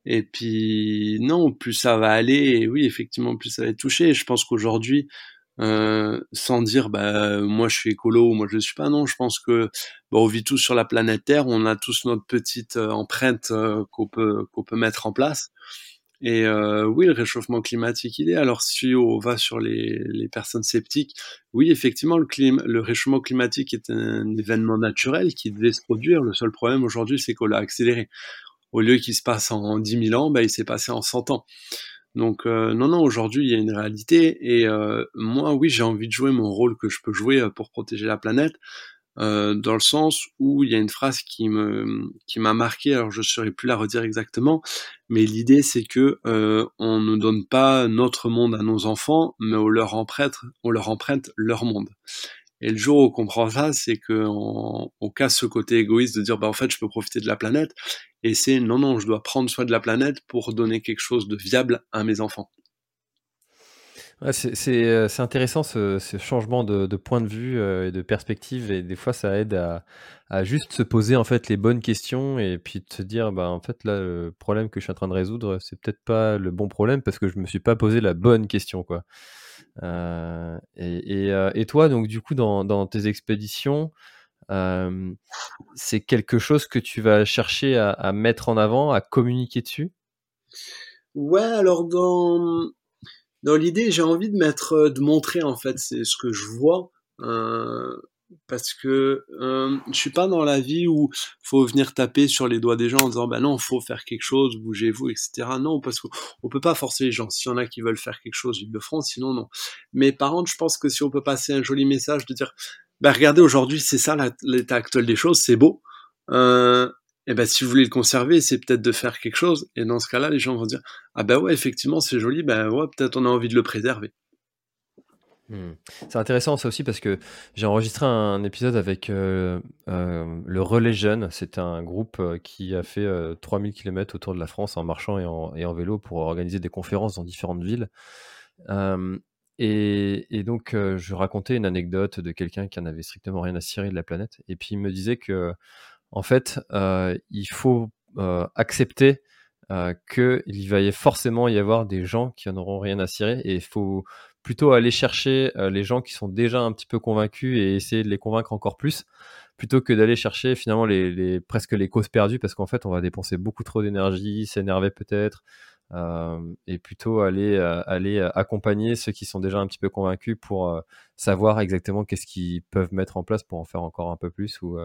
Et puis, non, plus ça va aller, et oui, effectivement, plus ça va être touché. je pense qu'aujourd'hui, euh, sans dire bah moi je suis écolo ou moi je ne suis pas non je pense que bah, on vit tous sur la planète Terre on a tous notre petite euh, empreinte euh, qu'on peut qu'on peut mettre en place. Et oui le réchauffement climatique il est. Alors si on va sur les, les personnes sceptiques oui effectivement le climat le réchauffement climatique est un événement naturel qui devait se produire. Le seul problème aujourd'hui c'est qu'on l'a accéléré. Au lieu qu'il se passe en 10 000 ans bah, il s'est passé en 100 ans Donc non, non, aujourd'hui il y a une réalité et moi oui j'ai envie de jouer mon rôle que je peux jouer pour protéger la planète. Euh, dans le sens où il y a une phrase qui me qui m'a marqué. Alors je ne saurais plus la redire exactement, mais l'idée c'est que euh, on ne donne pas notre monde à nos enfants, mais on leur emprunte on leur emprunte leur monde. Et le jour où on comprend ça, c'est qu'on on casse ce côté égoïste de dire bah en fait je peux profiter de la planète, et c'est non non je dois prendre soin de la planète pour donner quelque chose de viable à mes enfants. Euh, c'est intéressant ce, ce changement de, de, point de vue euh, et de perspective et des fois ça aide à, à, juste se poser en fait les bonnes questions et puis de se dire bah en fait là le problème que je suis en train de résoudre c'est peut-être pas le bon problème parce que je me suis pas posé la bonne question quoi. Euh, et, et, euh, et, toi donc du coup dans, dans tes expéditions euh, c'est quelque chose que tu vas chercher à, mettre en avant, à communiquer dessus? Ouais alors dans dans l'idée, j'ai envie de mettre, de montrer en fait, c'est ce que je vois, parce que euh, je suis pas dans la vie où faut venir taper sur les doigts des gens en disant bah non, faut faire quelque chose, bougez-vous, etc. Non, parce qu'on peut pas forcer les gens. S'il y en a qui veulent faire quelque chose, ils le feront, sinon non. Mais par contre, je pense que si on peut passer un joli message de dire bah regardez aujourd'hui, c'est ça l'état actuel des choses, c'est beau. Euh, et ben si vous voulez le conserver, c'est peut-être de faire quelque chose. Et dans ce cas-là, les gens vont dire ah ben ouais effectivement c'est joli, ben ouais peut-être on a envie de le préserver. Hmm. C'est intéressant ça aussi parce que j'ai enregistré un épisode avec euh, euh, le Relais Jeune. C'est un groupe euh, qui a fait 3000 km autour de la France en marchant et en, vélo pour organiser des conférences dans différentes villes. Et, donc je racontais une anecdote de quelqu'un qui en avait strictement rien à cirer de la planète. Et puis il me disait que en fait, il faut accepter qu'il va y forcément y avoir des gens qui en auront rien à cirer et il faut plutôt aller chercher les gens qui sont déjà un petit peu convaincus et essayer de les convaincre encore plus plutôt que d'aller chercher finalement les, presque les causes perdues parce qu'en fait on va dépenser beaucoup trop d'énergie, s'énerver peut-être euh, et plutôt aller aller accompagner ceux qui sont déjà un petit peu convaincus pour savoir exactement qu'est-ce qu'ils peuvent mettre en place pour en faire encore un peu plus ou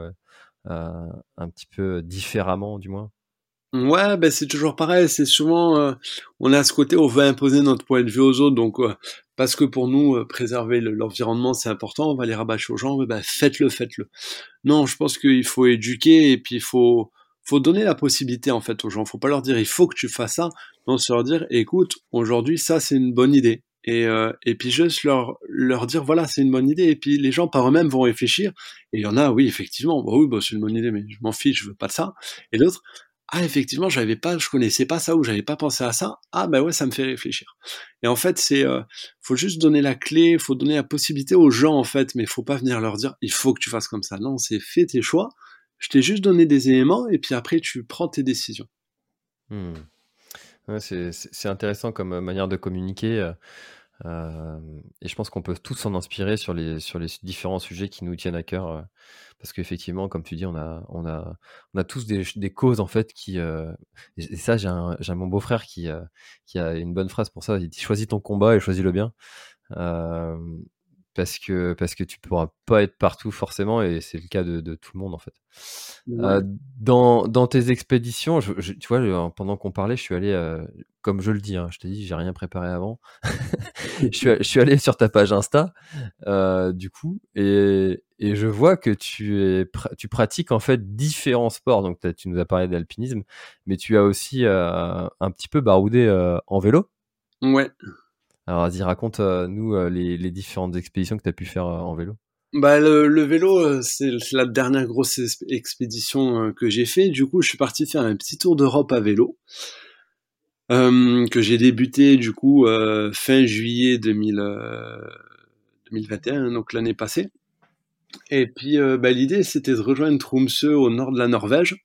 euh, un petit peu différemment, du moins Ouais, ben c'est toujours pareil. C'est souvent, euh, on a ce côté, on veut imposer notre point de vue aux autres. Donc, euh, parce que pour nous, préserver l'environnement, c'est important, on va les rabâcher aux gens. Ben, faites-le, faites-le. Non, je pense qu'il faut éduquer et puis il faut, faut donner la possibilité en fait aux gens. Faut pas leur dire il faut que tu fasses ça. Non, c'est leur dire écoute, aujourd'hui ça c'est une bonne idée et, euh, et puis juste leur, leur dire voilà c'est une bonne idée et puis les gens par eux-mêmes vont réfléchir et il y en a oui effectivement bah oui bah, c'est une bonne idée mais je m'en fiche je veux pas de ça et d'autres ah effectivement j'avais pas je connaissais pas ça ou j'avais pas pensé à ça ah bah ouais ça me fait réfléchir et en fait c'est euh, faut juste donner la clé faut donner la possibilité aux gens en fait mais faut pas venir leur dire il faut que tu fasses comme ça non c'est fais tes choix je t'ai juste donné des éléments et puis après tu prends tes décisions. Ouais, c'est intéressant comme manière de communiquer. Et je pense qu'on peut tous s'en inspirer sur les, sur les différents sujets qui nous tiennent à cœur. Parce qu'effectivement, comme tu dis, on a, on a, on a tous des, causes en fait qui. et ça, j'ai mon beau-frère qui, qui a une bonne phrase pour ça. Il dit choisis ton combat et choisis le bien parce que parce que tu pourras pas être partout forcément et c'est le cas de, de, tout le monde en fait. Euh, dans, dans tes expéditions, je, tu vois, pendant qu'on parlait, je suis allé, euh, comme je le dis, hein, je t'ai dit, j'ai rien préparé avant. je, suis, je suis allé sur ta page Insta, euh, du coup, et, et je vois que tu es, tu pratiques en fait différents sports. Donc tu nous as parlé d'alpinisme, mais tu as aussi un petit peu baroudé en vélo. Ouais. Alors vas-y, raconte-nous euh, les, les, différentes expéditions que tu as pu faire euh, en vélo. Bah le, vélo, euh, c'est la dernière grosse expédition que j'ai fait. Du coup, je suis parti faire un petit tour d'Europe à vélo. Euh, que j'ai débuté du coup euh, fin juillet 2000, euh, 2021, donc l'année passée. Et puis bah, l'idée c'était de rejoindre Tromsø au nord de la Norvège.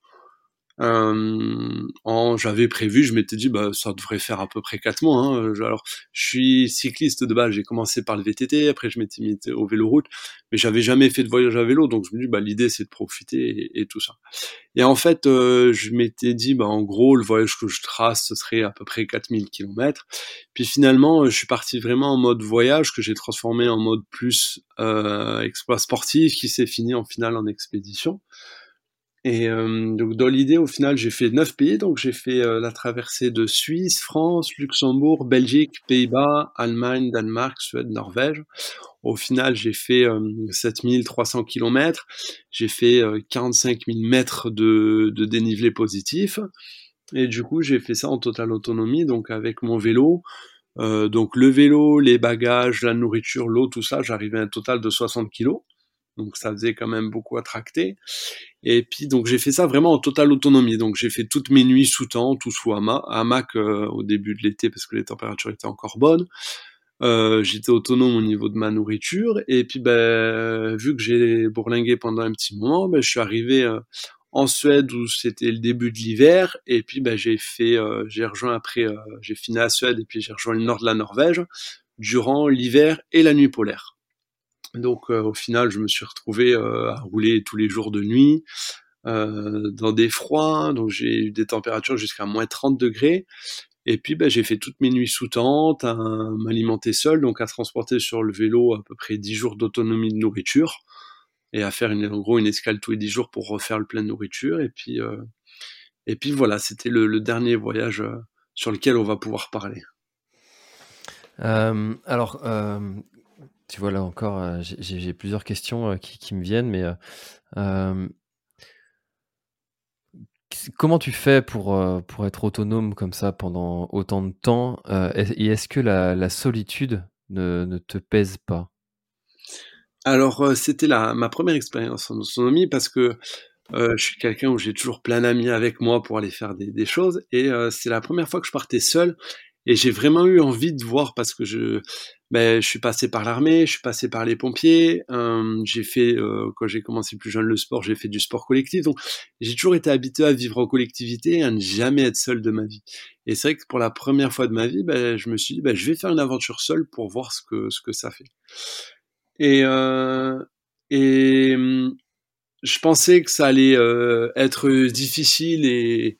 Euh, j'avais prévu, je m'étais dit, bah, ça devrait faire à peu près quatre mois. Hein. Alors, je suis cycliste de base, j'ai commencé par le VTT, après je m'étais mis au vélo route, mais j'avais jamais fait de voyage à vélo, donc je me dis, bah, l'idée c'est de profiter et, tout ça. Et en fait, euh, je m'étais dit, bah, en gros, le voyage que je trace, ce serait à peu près 4000 km. Puis finalement, je suis parti vraiment en mode voyage que j'ai transformé en mode plus euh, exploit sportif, qui s'est fini en finale en expédition. Et euh, donc dans l'idée, au final, j'ai fait neuf pays. Donc j'ai fait euh, la traversée de Suisse, France, Luxembourg, Belgique, Pays-Bas, Allemagne, Danemark, Suède, Norvège. Au final, j'ai fait euh, 7300 km. J'ai fait 45 000 mètres de, de dénivelé positif. Et du coup, j'ai fait ça en totale autonomie, donc avec mon vélo. Euh, donc le vélo, les bagages, la nourriture, l'eau, tout ça, j'arrivais à un total de 60 kilos. Donc ça faisait quand même beaucoup à tracter. Et puis donc j'ai fait ça vraiment en totale autonomie. Donc j'ai fait toutes mes nuits sous temps, tout sous hamac, euh, au début de l'été parce que les températures étaient encore bonnes. Euh, j'étais autonome au niveau de ma nourriture et puis ben vu que j'ai bourlingué pendant un petit moment, ben, je suis arrivé euh, en Suède où c'était le début de l'hiver et puis ben, j'ai fait j'ai rejoint après j'ai fini à Suède et puis j'ai rejoint le nord de la Norvège durant l'hiver et la nuit polaire. Donc euh, au final, je me suis retrouvé euh, à rouler tous les jours de nuit euh, dans des froids. Donc j'ai eu des températures jusqu'à moins 30 degrés. Et puis ben, j'ai fait toutes mes nuits sous tente, à m'alimenter seul, donc à transporter sur le vélo à peu près 10 jours d'autonomie de nourriture et à faire en gros une escale tous les 10 jours pour refaire le plein de nourriture. Et puis, et puis voilà, c'était le, dernier voyage sur lequel on va pouvoir parler. Alors, tu vois, là encore, euh, j'ai plusieurs questions euh, qui, me viennent, mais euh, comment tu fais pour, être autonome comme ça pendant autant de temps Et est-ce que la, solitude ne, te pèse pas? Alors, c'était ma première expérience en autonomie parce que je suis quelqu'un où j'ai toujours plein d'amis avec moi pour aller faire des choses. Et c'est la première fois que je partais seul. Et j'ai vraiment eu envie de voir parce que je, ben, je suis passé par l'armée, je suis passé par les pompiers, euh, j'ai fait, euh, quand j'ai commencé plus jeune le sport, j'ai fait du sport collectif, donc j'ai toujours été habitué à vivre en collectivité et à ne jamais être seul de ma vie. Et c'est vrai que pour la première fois de ma vie, ben, je me suis dit, ben, je vais faire une aventure seule pour voir ce que, ce que ça fait. Et, euh, et je pensais que ça allait être difficile et,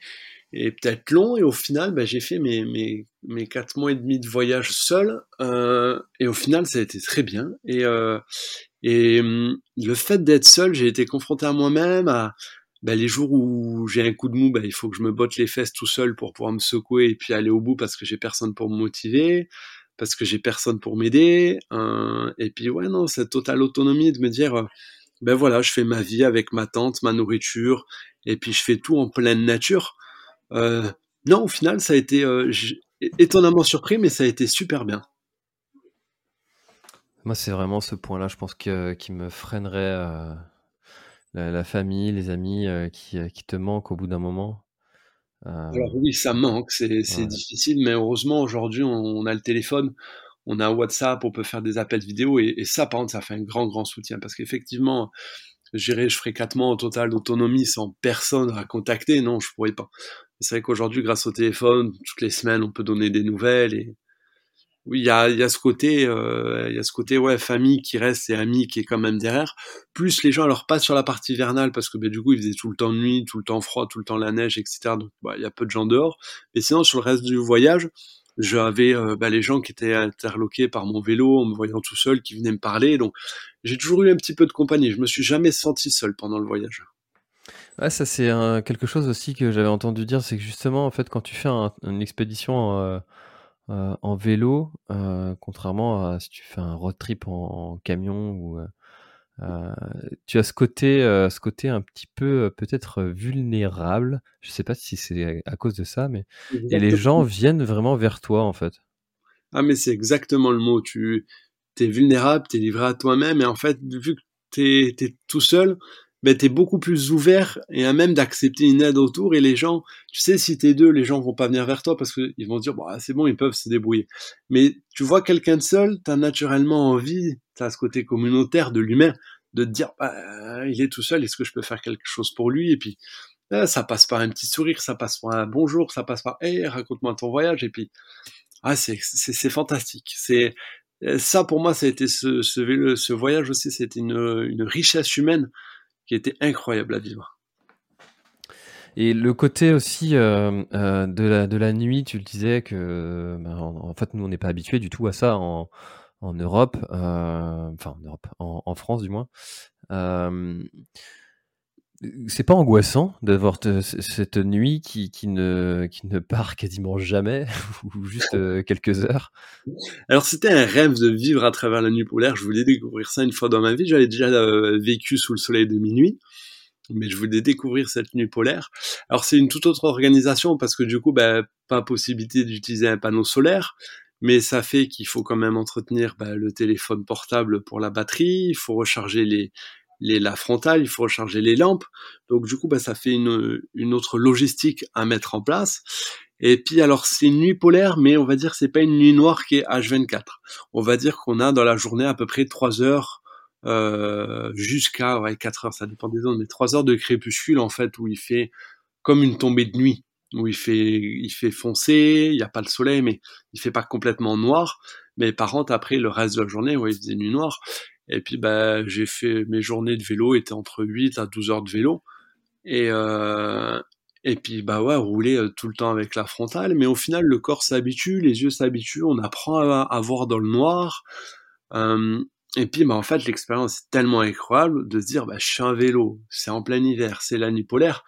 et peut-être long. Et au final, bah, j'ai fait mes, mes, mes quatre mois et demi de voyage seul. Euh, et au final, ça a été très bien. Et, euh, et hum, le fait d'être seul, j'ai été confronté à moi-même, à bah, les jours où j'ai un coup de mou, bah, il faut que je me botte les fesses tout seul pour pouvoir me secouer et puis aller au bout parce que j'ai personne pour me motiver, parce que j'ai personne pour m'aider. Euh, et puis ouais, non, cette totale autonomie de me dire, ben voilà, je fais ma vie avec ma tante, ma nourriture, et puis je fais tout en pleine nature. Non, au final, ça a été étonnamment surpris, mais ça a été super bien. Moi, c'est vraiment ce point-là, je pense, que, qui me freinerait euh, la, famille, les amis qui, qui, te manquent au bout d'un moment. Alors oui, ça manque, c'est difficile, mais heureusement, aujourd'hui, on, a le téléphone, on a WhatsApp, on peut faire des appels vidéo, et, et ça, par contre, ça fait un grand, grand soutien, parce qu'effectivement, j'irai, je ferai quatre mois au total d'autonomie sans personne à contacter, non, je pourrais pas. C'est vrai qu'aujourd'hui, grâce au téléphone, toutes les semaines, on peut donner des nouvelles et oui, il y a, y a ce côté, euh, il y a ce côté ouais famille qui reste et amis qui est quand même derrière. Plus les gens alors passent sur la partie hivernale parce que ben, du coup ils faisaient tout le temps nuit, tout le temps froid, tout le temps la neige, etc. Donc bah, il y a peu de gens dehors. Mais sinon sur le reste du voyage, j'avais euh, bah, les gens qui étaient interloqués par mon vélo en me voyant tout seul, qui venaient me parler. Donc j'ai toujours eu un petit peu de compagnie. Je me suis jamais senti seul pendant le voyage. Ouais, ça c'est quelque chose aussi que j'avais entendu dire, c'est que justement, en fait, quand tu fais une expédition euh, euh, en vélo, euh, contrairement à si tu fais un road trip en, camion ou tu as ce côté, ce côté un petit peu peut-être vulnérable. Je sais pas si c'est à cause de ça, mais et les gens viennent vraiment vers toi en fait. Ah mais c'est exactement le mot. Tu es vulnérable, tu es livré à toi-même et en fait vu que tu es, tout seul, ben, tu es beaucoup plus ouvert et à même d'accepter une aide autour et les gens, tu sais, si t'es deux, les gens vont pas venir vers toi parce qu'ils vont dire, bah, c'est bon, ils peuvent se débrouiller. Mais tu vois quelqu'un de seul, tu as naturellement envie, tu as ce côté communautaire de l'humain, de te dire, bah, il est tout seul, est-ce que je peux faire quelque chose pour lui? Et puis, ah, ça passe par un petit sourire, ça passe par un bonjour, ça passe par, hey, raconte-moi ton voyage, et puis, ah, c'est, c'est, fantastique. C'est, ça pour moi, ça a été ce, ce, ce voyage aussi, c'était une, une richesse humaine qui était incroyable à vivre. Et le côté aussi euh, euh, de, la, de la nuit, tu le disais que ben, en, fait nous on n'est pas habitué du tout à ça en, en Europe, euh, enfin en Europe, en, France du moins. C'est pas angoissant d'avoir cette nuit qui, qui, ne, qui ne part quasiment jamais, ou juste euh, quelques heures? Alors c'était un rêve de vivre à travers la nuit polaire, je voulais découvrir ça une fois dans ma vie, j'avais déjà euh, vécu sous le soleil de minuit, mais je voulais découvrir cette nuit polaire. Alors c'est une toute autre organisation parce que du coup, bah, pas possibilité d'utiliser un panneau solaire, mais ça fait qu'il faut quand même entretenir bah, le téléphone portable pour la batterie, il faut recharger les, les, la frontale, il faut recharger les lampes. Donc du coup, bah, ça fait une, une autre logistique à mettre en place. Et puis alors c'est une nuit polaire, mais on va dire c'est pas une nuit noire qui est H24. On va dire qu'on a dans la journée à peu près 3 heures euh, jusqu'à ouais, 4 heures, ça dépend des zones, mais 3 heures de crépuscule en fait où il fait comme une tombée de nuit, où il fait il fait foncé, il n'y a pas le soleil, mais il fait pas complètement noir. Mais par contre après le reste de la journée, ouais, il faisait nuit noire. Et puis bah j'ai fait mes journées de vélo étaient entre 8 à 12 heures de vélo. Et euh, et puis bah ouais, rouler euh, tout le temps avec la frontale, mais au final le corps s'habitue, les yeux s'habituent, on apprend à, voir dans le noir. Et puis bah en fait l'expérience est tellement incroyable de se dire bah je suis un vélo, c'est en plein hiver, c'est la nuit polaire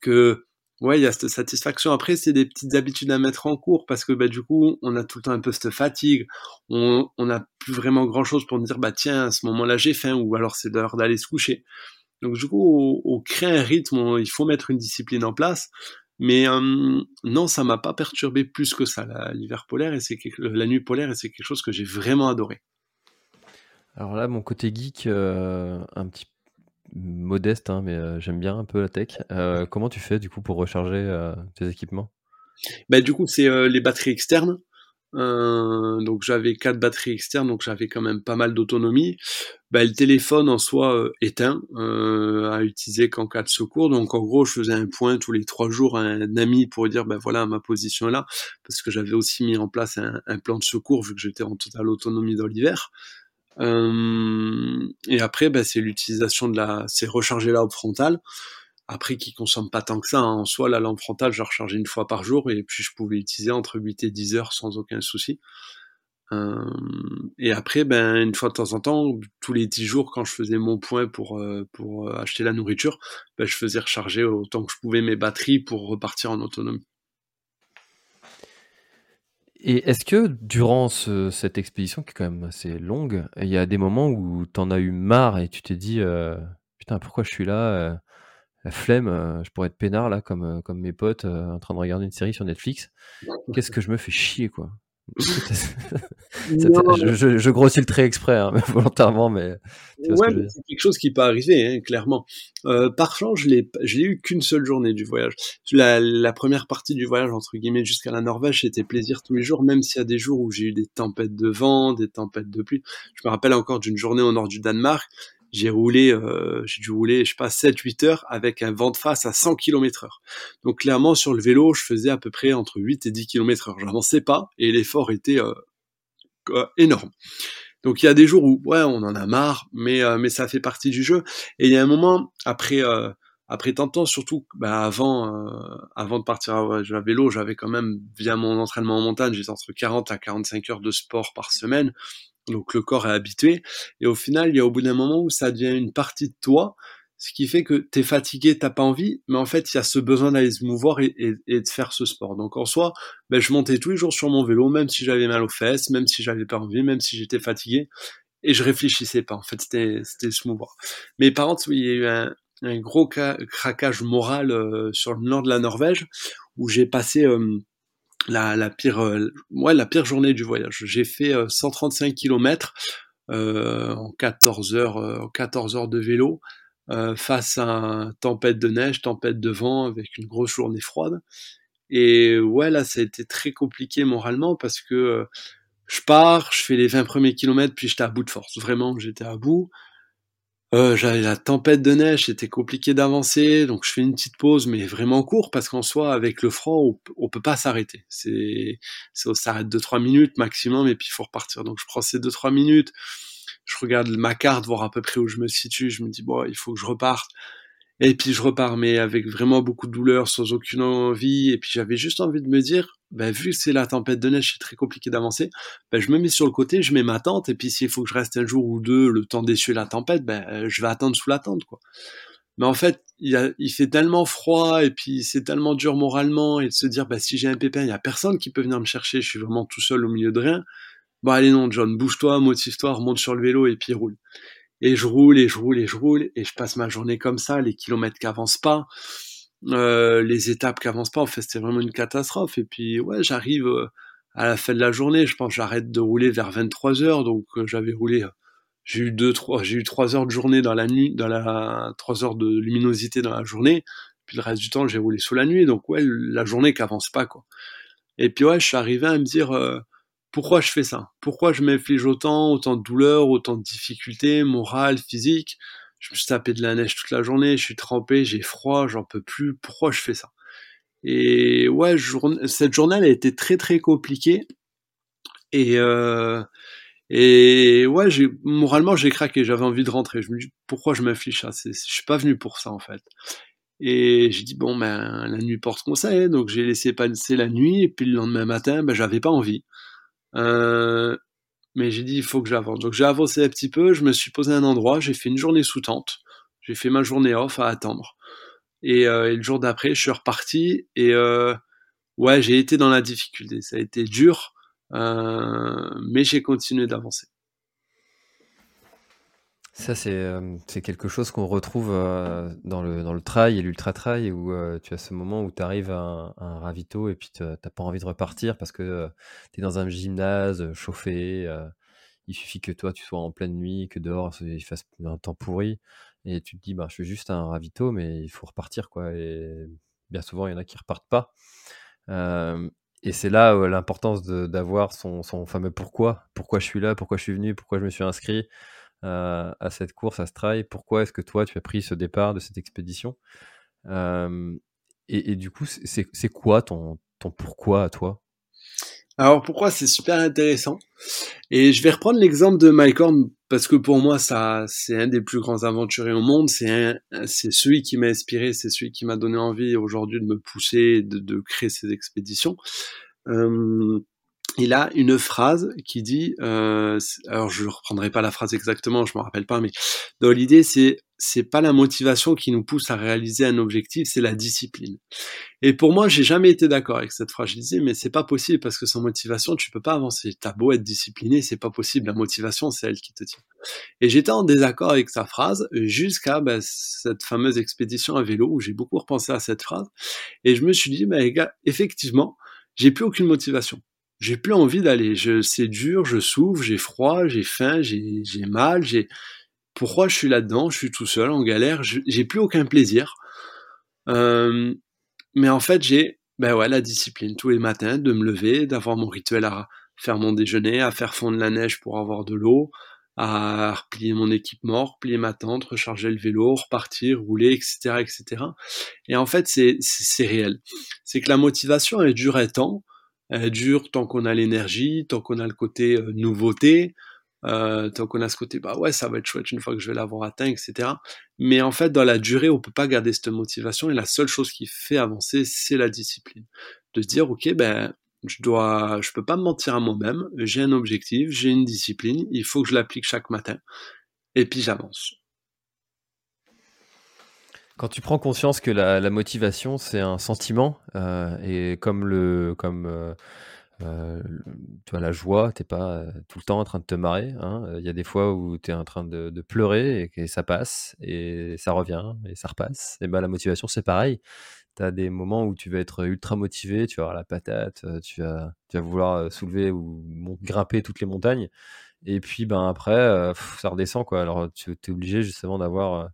que Ouais, il y a cette satisfaction. Après, c'est des petites habitudes à mettre en cours parce que bah, du coup, on a tout le temps un peu cette fatigue. On n'a plus vraiment grand-chose pour dire, bah tiens, à ce moment-là, j'ai faim ou alors c'est l'heure d'aller se coucher. Donc du coup, on, crée un rythme, il faut mettre une discipline en place. Mais non, ça m'a pas perturbé plus que ça, l'hiver polaire et c'est la nuit polaire et c'est quelque chose que j'ai vraiment adoré. Alors là, mon côté geek, euh, un petit modeste, hein, mais euh, j'aime bien un peu la tech. Euh, comment tu fais du coup pour recharger euh, tes équipements? Bah, Du coup, c'est les batteries externes. donc j'avais quatre batteries externes, donc j'avais quand même pas mal d'autonomie. Bah, le téléphone en soi éteint, à utiliser qu'en cas de secours. Donc en gros, je faisais un point tous les trois jours à un ami pour dire ben voilà ma position est là, parce que j'avais aussi mis en place un, un, plan de secours vu que j'étais en totale autonomie dans l'hiver. Euh, et après, bah, c'est l'utilisation de la, c'est recharger la lampe frontale. Après, qui consomme pas tant que ça. Hein. En soi, la lampe frontale, je la rechargeais une fois par jour et puis je pouvais l'utiliser entre 8 et 10 heures sans aucun souci. Euh, et après, ben, une fois de temps en temps, tous les 10 jours, quand je faisais mon point pour, euh, pour acheter la nourriture, ben, je faisais recharger autant que je pouvais mes batteries pour repartir en autonomie. Et est-ce que durant cette expédition, qui est quand même assez longue, il y a des moments où tu en as eu marre et tu t'es dit euh, Putain, pourquoi je suis là euh, La flemme, euh, je pourrais être peinard là, comme, comme mes potes, en train de regarder une série sur Netflix. Qu'est-ce que je me fais chier, quoi? je, je, grossis le trait exprès, hein, volontairement, mais. Ouais, c'est quelque chose qui peut arriver, hein, clairement. Euh, par chance, je l'ai, je l'ai eu qu'une seule journée du voyage. La, la première partie du voyage, entre guillemets, jusqu'à la Norvège, c'était plaisir tous les jours, même s'il y a des jours où j'ai eu des tempêtes de vent, des tempêtes de pluie. Je me rappelle encore d'une journée au nord du Danemark j'ai roulé, euh, j'ai dû rouler, je sais pas, 7-8 heures avec un vent de face à 100 km heure. Donc clairement, sur le vélo, je faisais à peu près entre 8 et 10 km heure. J'avançais pas et l'effort était euh, euh, énorme. Donc il y a des jours où, ouais, on en a marre, mais, mais ça fait partie du jeu. Et il y a un moment, après, après tant de temps, surtout bah, avant, avant de partir à, à vélo, j'avais quand même, via mon entraînement en montagne, j'étais entre 40 à 45 heures de sport par semaine. Donc le corps est habitué. Et au final, il y a au bout d'un moment où ça devient une partie de toi, ce qui fait que tu es fatigué, t'as pas envie, mais en fait, il y a ce besoin d'aller se mouvoir et, de faire ce sport. Donc en soi, ben, je montais tous les jours sur mon vélo, même si j'avais mal aux fesses, même si j'avais pas envie, même si j'étais fatigué, et je réfléchissais pas. En fait, c'était se mouvoir. Mais par contre, oui, il y a eu un, gros craquage moral euh, sur le nord de la Norvège, où j'ai passé... Euh, la, la pire, euh, ouais, la pire journée du voyage. J'ai fait 135 euh, km euh, en 14 heures, en 14 heures de vélo face à tempête de neige, tempête de vent avec une grosse journée froide. Et ouais, là, ça a été très compliqué moralement parce que je pars, je fais les 20 premiers kilomètres, puis j'étais à bout de force. Vraiment, j'étais à bout. Euh, j'avais la tempête de neige, c'était compliqué d'avancer, donc je fais une petite pause, mais vraiment court, parce qu'en soi, avec le franc, on, peut pas s'arrêter. C'est, ça s'arrête 2-3 minutes maximum, et puis il faut repartir. Donc je prends ces 2-3 minutes, je regarde ma carte, voir à peu près où je me situe, je me dis, bon, il faut que je reparte. Et puis je repars, mais avec vraiment beaucoup de douleur, sans aucune envie. Et puis j'avais juste envie de me dire, ben, vu que c'est la tempête de neige, c'est très compliqué d'avancer, ben, je me mets sur le côté, je mets ma tente, et puis s'il faut que je reste un jour ou deux, le temps d'essuyer la tempête, ben, je vais attendre sous la tente, quoi. Mais en fait, il, il fait tellement froid et puis c'est tellement dur moralement et de se dire bah si j'ai un pépin, il y a personne qui peut venir me chercher, je suis vraiment tout seul au milieu de rien. Bon allez non John, bouge-toi, motive-toi, remonte sur le vélo et puis roule. Et je roule et je roule et je roule et je passe ma journée comme ça, les kilomètres qui avancent pas, euh, les étapes qui avancent pas. En fait, c'était vraiment une catastrophe. Et puis ouais, j'arrive euh, à la fin de la journée, je pense j'arrête de rouler vers 23 heures, donc euh, j'avais roulé j'ai eu deux, trois, j'ai eu trois heures de journée dans la nuit, dans la, trois heures de luminosité dans la journée. Puis le reste du temps, j'ai roulé sous la nuit. Donc, ouais, la journée qui avance pas, quoi. Et puis, ouais, je suis arrivé à me dire, pourquoi je fais ça? Pourquoi je m'inflige autant, autant de douleurs, autant de difficultés morales, physiques? Je me suis tapé de la neige toute la journée, je suis trempé, j'ai froid, j'en peux plus. Pourquoi je fais ça? Et ouais, cette journée, a été très, très compliquée. Et, euh, et ouais, moralement, j'ai craqué, j'avais envie de rentrer. Je me dis, pourquoi je m'affiche ça Je suis pas venu pour ça, en fait. Et j'ai dit, bon, ben, la nuit porte conseil, donc j'ai laissé passer la nuit, et puis le lendemain matin, ben, j'avais pas envie. Euh, mais j'ai dit, il faut que j'avance. Donc j'ai avancé un petit peu, je me suis posé à un endroit, j'ai fait une journée sous tente, j'ai fait ma journée off à attendre. Et, euh, le jour d'après, je suis reparti, et euh, ouais, j'ai été dans la difficulté. Ça a été dur, euh, mais j'ai continué d'avancer. Ça, c'est euh, quelque chose qu'on retrouve euh, dans, le, dans trail et l'ultra-trail, où tu as ce moment où tu arrives à un, ravito et puis tu n'as pas envie de repartir parce que tu es dans un gymnase chauffé. il suffit que toi, tu sois en pleine nuit, que dehors, il fasse un temps pourri. Et tu te dis, bah, je fais juste un ravito, mais il faut repartir. quoi. Et bien souvent, il y en a qui repartent pas. Et c'est là l'importance d'avoir son, fameux pourquoi. Pourquoi je suis là, pourquoi je suis venu, pourquoi je me suis inscrit? Euh, à cette course, à ce. Pourquoi est-ce que toi, tu as pris ce départ de cette expédition? Et, du coup, c'est quoi ton, ton pourquoi à toi? Alors pourquoi? C'est super intéressant. Et je vais reprendre l'exemple de Mike Horn parce que pour moi ça c'est un des plus grands aventuriers au monde. C'est c'est celui qui m'a inspiré c'est celui qui m'a donné envie aujourd'hui de me pousser de, de créer ces expéditions. Euh, il a une phrase qui dit, euh, alors je reprendrai pas la phrase exactement, je me rappelle pas, mais dans l'idée c'est c'est pas la motivation qui nous pousse à réaliser un objectif, c'est la discipline. Et pour moi, j'ai jamais été d'accord avec cette phrase. Je disais, mais c'est pas possible parce que sans motivation, tu peux pas avancer. T'as beau être discipliné, c'est pas possible. La motivation, c'est elle qui te tient. Et j'étais en désaccord avec sa phrase jusqu'à ben, cette fameuse expédition à vélo où j'ai beaucoup repensé à cette phrase. Et je me suis dit, ben, effectivement, j'ai plus aucune motivation j'ai plus envie d'aller. C'est dur, je souffre, j'ai froid, j'ai faim, j'ai, mal, j'ai. Pourquoi je suis là-dedans? Je suis tout seul en galère. j'ai plus aucun plaisir. Mais en fait, j'ai, ben ouais, la discipline tous les matins de me lever, d'avoir mon rituel à faire mon déjeuner, à faire fondre la neige pour avoir de l'eau, à replier mon équipement, replier ma tente, recharger le vélo, repartir, rouler, etc., etc. Et en fait, c'est, réel. C'est que la motivation, elle dure un elle dure tant qu'on a l'énergie, tant qu'on a le côté euh, nouveauté, euh, tant qu'on a ce côté bah ouais ça va être chouette une fois que je vais l'avoir atteint, etc. Mais en fait dans la durée on peut pas garder cette motivation et la seule chose qui fait avancer c'est la discipline. De se dire ok ben je dois, je peux pas me mentir à moi-même, j'ai un objectif, j'ai une discipline, il faut que je l'applique chaque matin et puis j'avance. Quand tu prends conscience que la, motivation, c'est un sentiment, euh, et comme le, comme euh, euh, tu vois, la joie, t'es pas tout le temps en train de te marrer. Hein. Il y a des fois où tu es en train de, pleurer et que ça passe, et ça revient, et ça repasse. Et ben la motivation, c'est pareil. Tu as des moments où tu vas être ultra motivé, tu vas avoir la patate, tu vas, tu vas vouloir soulever ou grimper toutes les montagnes. Et puis ben après, ça redescend quoi. Alors tu es obligé justement d'avoir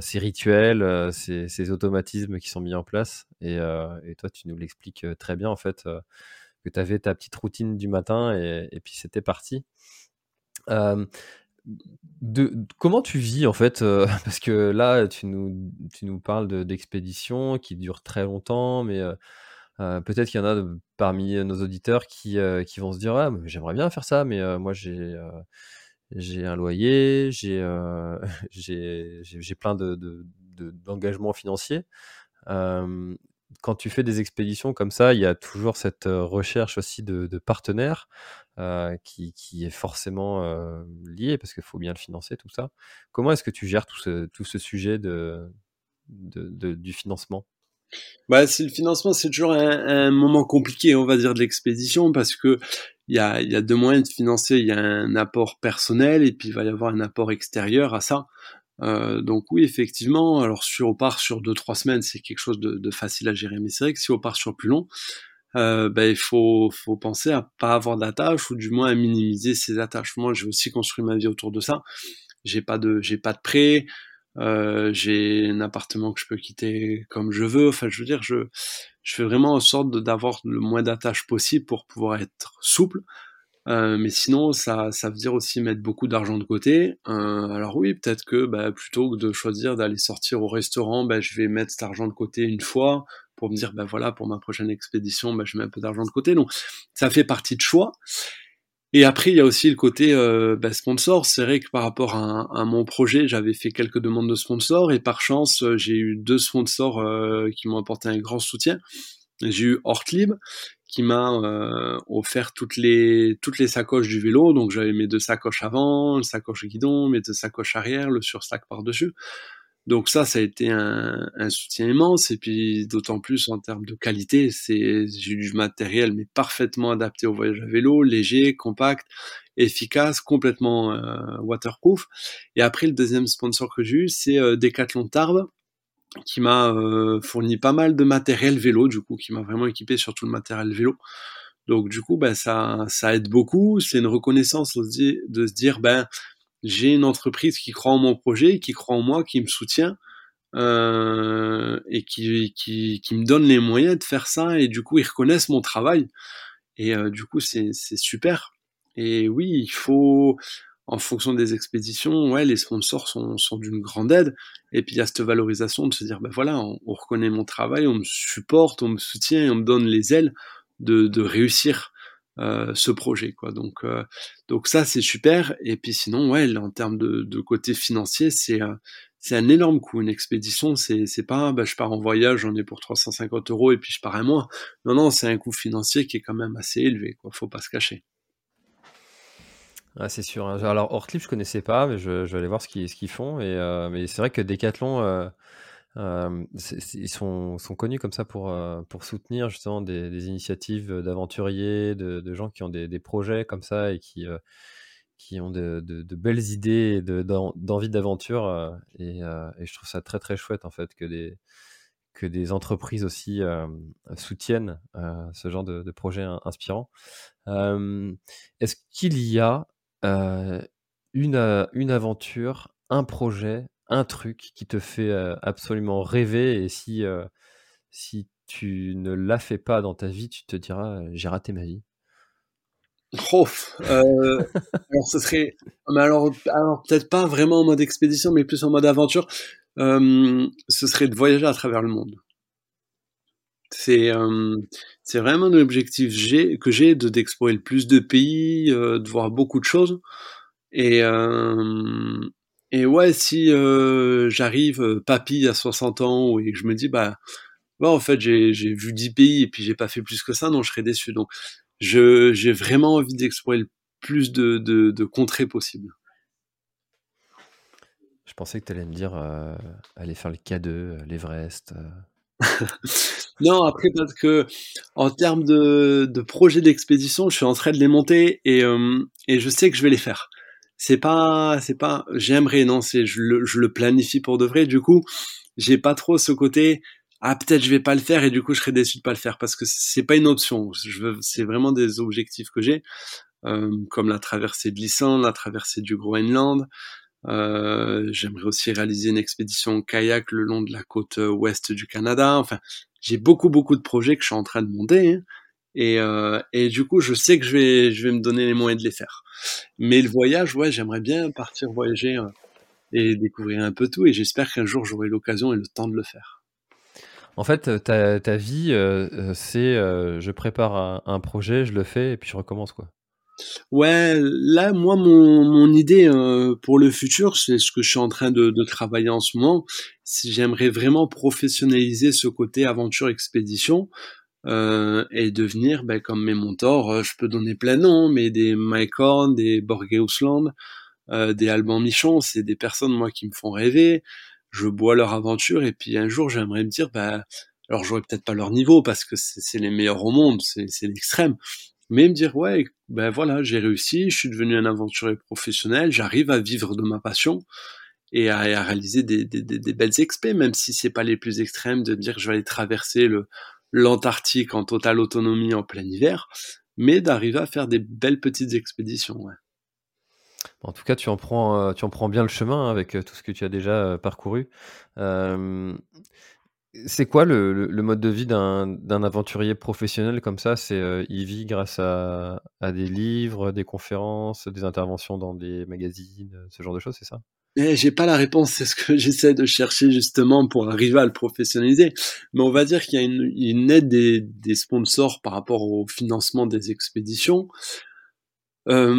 ces rituels, euh, ces, automatismes qui sont mis en place. Et, euh, toi, tu nous l'expliques très bien, en fait, que tu avais ta petite routine du matin et, puis c'était parti. De, comment tu vis en fait Parce que là, tu nous, tu nous parles d'expéditions qui durent très longtemps, mais peut-être qu'il y en a parmi nos auditeurs qui, qui vont se dire ah, J'aimerais bien faire ça, mais moi j'ai j'ai un loyer, j'ai euh, j'ai plein d'engagements de, financiers. quand tu fais des expéditions comme ça, il y a toujours cette recherche aussi de, partenaires qui, qui, est forcément liée parce qu'il faut bien le financer, tout ça. Comment est-ce que tu gères tout ce, tout ce sujet de, de, du financement? Bah, le financement, c'est toujours un, un, moment compliqué, on va dire, de l'expédition, parce que il y a, y a deux moyens de financer. Il y a un apport personnel et puis il va y avoir un apport extérieur à ça. Euh, donc oui, effectivement, alors si on part sur deux trois semaines, c'est quelque chose de, de, facile à gérer. Mais c'est vrai que si on part sur plus long, euh, ben, il faut, faut penser à pas avoir d'attache ou du moins à minimiser ses attaches. Moi, j'ai aussi construit ma vie autour de ça. J'ai pas de, j'ai pas de prêt. Euh, j'ai un appartement que je peux quitter comme je veux. Enfin, je veux dire, je, je fais vraiment en sorte d'avoir le moins d'attaches possible pour pouvoir être souple. Euh, mais sinon, ça, ça veut dire aussi mettre beaucoup d'argent de côté. Euh, alors oui, peut-être que bah, plutôt que de choisir d'aller sortir au restaurant, bah, je vais mettre cet argent de côté une fois pour me dire, bah voilà, pour ma prochaine expédition, bah, je mets un peu d'argent de côté. Donc, ça fait partie de choix. Et après, il y a aussi le côté euh, bah, sponsor. C'est vrai que par rapport à, mon projet, j'avais fait quelques demandes de sponsors et par chance, euh, j'ai eu deux sponsors euh, qui m'ont apporté un grand soutien. J'ai eu Hortlib qui m'a euh, offert toutes les toutes les sacoches du vélo. Donc j'avais mes deux sacoches avant, le sacoche guidon, mes deux sacoches arrière, le sursac par dessus. Donc ça, ça a été un, soutien immense. Et puis d'autant plus en termes de qualité, c'est j'ai du matériel mais parfaitement adapté au voyage à vélo, léger, compact, efficace, complètement euh, waterproof. Et après, le deuxième sponsor que j'ai eu, c'est euh, Decathlon Tarbes qui m'a euh, fourni pas mal de matériel vélo, du coup, qui m'a vraiment équipé sur tout le matériel vélo. Donc du coup, ben ça, ça aide beaucoup. C'est une reconnaissance de se dire, ben j'ai une entreprise qui croit en mon projet, qui croit en moi, qui me soutient euh, et qui, qui, qui, me donne les moyens de faire ça. Et du coup, ils reconnaissent mon travail. Et euh, du coup, c'est super. Et oui, il faut, en fonction des expéditions, ouais, les sponsors sont, sont d'une grande aide. Et puis il y a cette valorisation de se dire, ben voilà, on, on, reconnaît mon travail, on me supporte, on me soutient et on me donne les ailes de, de réussir euh, ce projet quoi donc euh, donc ça c'est super et puis sinon ouais en termes de, côté financier c'est euh, c'est un énorme coût une expédition c'est c'est pas bah, je pars en voyage j'en ai pour 350 euros et puis je pars un mois non non c'est un coût financier qui est quand même assez élevé quoi faut pas se cacher ah, c'est sûr. Hein. Alors, Hortclip, je connaissais pas, mais je, je vais aller voir ce qu'ils ce qu'ils font. Et, mais c'est vrai que Decathlon, ils sont, sont, connus comme ça pour, euh, pour soutenir justement des, initiatives d'aventuriers, de, gens qui ont des, projets comme ça et qui, qui ont de, belles idées, d'envie d'aventure. Et, et, je trouve ça très très chouette en fait que des, que des entreprises aussi soutiennent ce genre de, projets inspirants. Est-ce qu'il y a une, une aventure, un projet un truc qui te fait absolument rêver et si, si tu ne l'as fait pas dans ta vie, tu te diras j'ai raté ma vie. Oh, euh, alors ce serait, mais alors, alors peut-être pas vraiment en mode expédition, mais plus en mode aventure. Euh, ce serait de voyager à travers le monde. C'est euh, c'est vraiment un objectif que j'ai de d'explorer le plus de pays, de voir beaucoup de choses. Et et ouais, si euh, j'arrive euh, papy à 60 ans et que je me dis bah, bah en fait j'ai vu 10 pays et puis j'ai pas fait plus que ça, non je serais déçu. Donc je j'ai vraiment envie d'explorer le plus de, de, de contrées possible. Je pensais que tu allais me dire euh, aller faire le K2, l'Everest. non, après parce que en termes de, de projets d'expédition, je suis en train de les monter et, et je sais que je vais les faire c'est pas, c'est pas, j'aimerais, non, c'est, je le, je le planifie pour de vrai. Du coup, j'ai pas trop ce côté, ah, peut-être je vais pas le faire et du coup, je serais déçu de pas le faire parce que c'est pas une option. Je veux, c'est vraiment des objectifs que j'ai, euh, comme la traversée de l'Islande, la traversée du Groenland. Euh, j'aimerais aussi réaliser une expédition kayak le long de la côte ouest du Canada. Enfin, j'ai beaucoup, beaucoup de projets que je suis en train de monter. Hein. Et, euh, et du coup, je sais que je vais, je vais me donner les moyens de les faire. Mais le voyage, ouais, j'aimerais bien partir voyager euh, et découvrir un peu tout. Et j'espère qu'un jour, j'aurai l'occasion et le temps de le faire. En fait, ta, ta vie, euh, c'est je prépare un, projet, je le fais et puis je recommence quoi. Ouais, là, moi, mon, mon idée pour le futur, c'est ce que je suis en train de, de travailler en ce moment. J'aimerais vraiment professionnaliser ce côté aventure expédition euh, et devenir ben, comme mes mentors, euh, je peux donner plein de noms, mais des Mike Horn, des Borgeusland, euh, des Alban Michon, c'est des personnes moi qui me font rêver. je bois leur aventure et puis un jour j'aimerais me dire bah alors j'aurais peut-être pas leur niveau parce que c'est les meilleurs au monde, c'est l'extrême, mais me dire ouais ben voilà j'ai réussi, je suis devenu un aventurier professionnel, j'arrive à vivre de ma passion et à, réaliser des, des, des, belles expés, même si c'est pas les plus extrêmes de dire je vais aller traverser le l'Antarctique en totale autonomie en plein hiver, mais d'arriver à faire des belles petites expéditions. En tout cas, tu en prends, euh, tu en prends bien le chemin hein, avec euh, tout ce que tu as déjà euh, parcouru. c'est quoi le, mode de vie d'un aventurier professionnel comme ça? C'est il vit grâce à, des livres, des conférences, des interventions dans des magazines, ce genre de choses, c'est ça? Eh, J'ai pas la réponse, c'est ce que j'essaie de chercher justement pour arriver à le professionnaliser. Mais on va dire qu'il y a une, aide des, sponsors par rapport au financement des expéditions. Euh,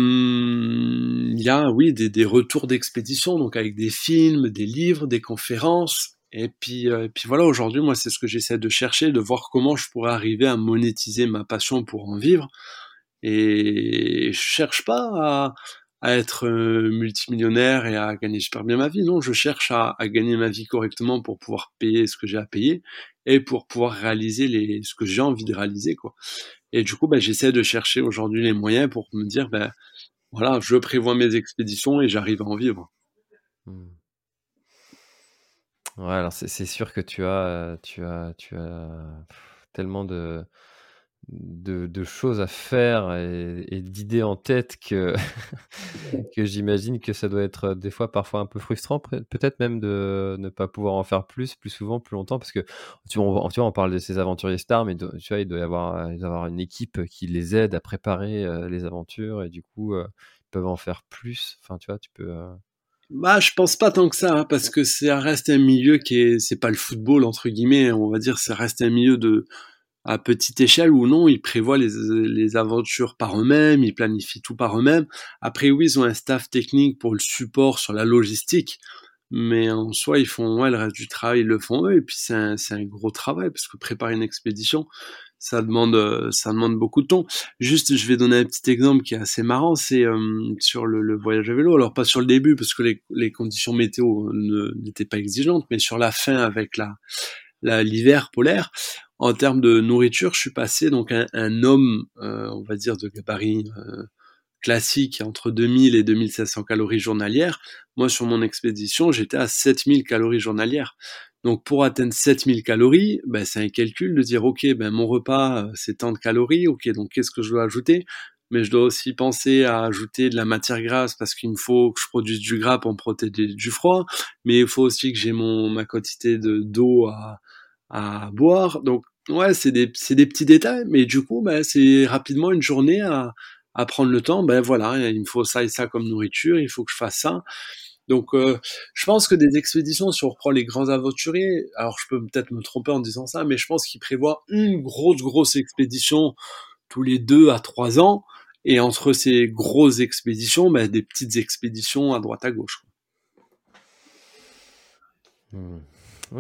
il y a, oui, des, des retours d'expédition, donc avec des films, des livres, des conférences. Et puis, euh, et puis voilà, aujourd'hui, moi, c'est ce que j'essaie de chercher, de voir comment je pourrais arriver à monétiser ma passion pour en vivre. Et je cherche pas à, à être euh, multimillionnaire et à gagner super bien ma vie. Non, je cherche à, gagner ma vie correctement pour pouvoir payer ce que j'ai à payer et pour pouvoir réaliser les, ce que j'ai envie de réaliser, quoi. Et du coup, bah, j'essaie de chercher aujourd'hui les moyens pour me dire, ben, voilà, je prévois mes expéditions et j'arrive à en vivre. Mmh. Ouais, alors c'est sûr que tu as, tu as, tu as tellement de, de, choses à faire et, d'idées en tête que, que j'imagine que ça doit être euh, des fois parfois un peu frustrant, peut-être même de ne pas pouvoir en faire plus, plus souvent, plus longtemps, parce que tu, vois, on parle de ces aventuriers stars, mais tu vois, il doit y avoir, il avoir une équipe qui les aide à préparer euh, les aventures et du coup, euh, ils peuvent en faire plus. Enfin, tu vois, tu peux. Bah, je pense pas tant que ça, hein, parce que ça reste un milieu qui est, c'est pas le football entre guillemets, on va dire, ça reste un milieu de à petite échelle ou non, ils prévoient les, les aventures par eux-mêmes, ils planifient tout par eux-mêmes. Après, oui, ils ont un staff technique pour le support sur la logistique, mais en soi, ils font, ouais, le reste du travail, ils le font eux, et puis c'est un, un, gros travail, parce que préparer une expédition, ça demande, ça demande beaucoup de temps. Juste, je vais donner un petit exemple qui est assez marrant, c'est euh, sur le, le, voyage à vélo. Alors pas sur le début, parce que les, les conditions météo n'étaient pas exigeantes, mais sur la fin avec la l'hiver polaire, en termes de nourriture, je suis passé donc un, un homme, euh, on va dire de gabarit euh, classique, entre 2000 et 2500 calories journalières. Moi, sur mon expédition, j'étais à 7000 calories journalières. Donc, pour atteindre 7000 calories, ben, c'est un calcul de dire, OK, ben, mon repas, euh, c'est tant de calories. OK, donc qu'est-ce que je dois ajouter? Mais je dois aussi penser à ajouter de la matière grasse parce qu'il me faut que je produise du gras pour me protéger du froid. Mais il faut aussi que j'ai mon, ma quantité de, d'eau à, à boire. Donc ouais, c'est des, des petits détails, mais du coup, bah, c'est rapidement une journée à, prendre le temps. Ben voilà, il me faut ça et ça comme nourriture, il faut que je fasse ça. Donc euh, je pense que des expéditions, si on reprend les grands aventuriers, alors je peux peut-être me tromper en disant ça, mais je pense qu'ils prévoient une grosse, grosse expédition tous les deux à trois ans. Et entre ces grosses expéditions, ben, des petites expéditions à droite à gauche.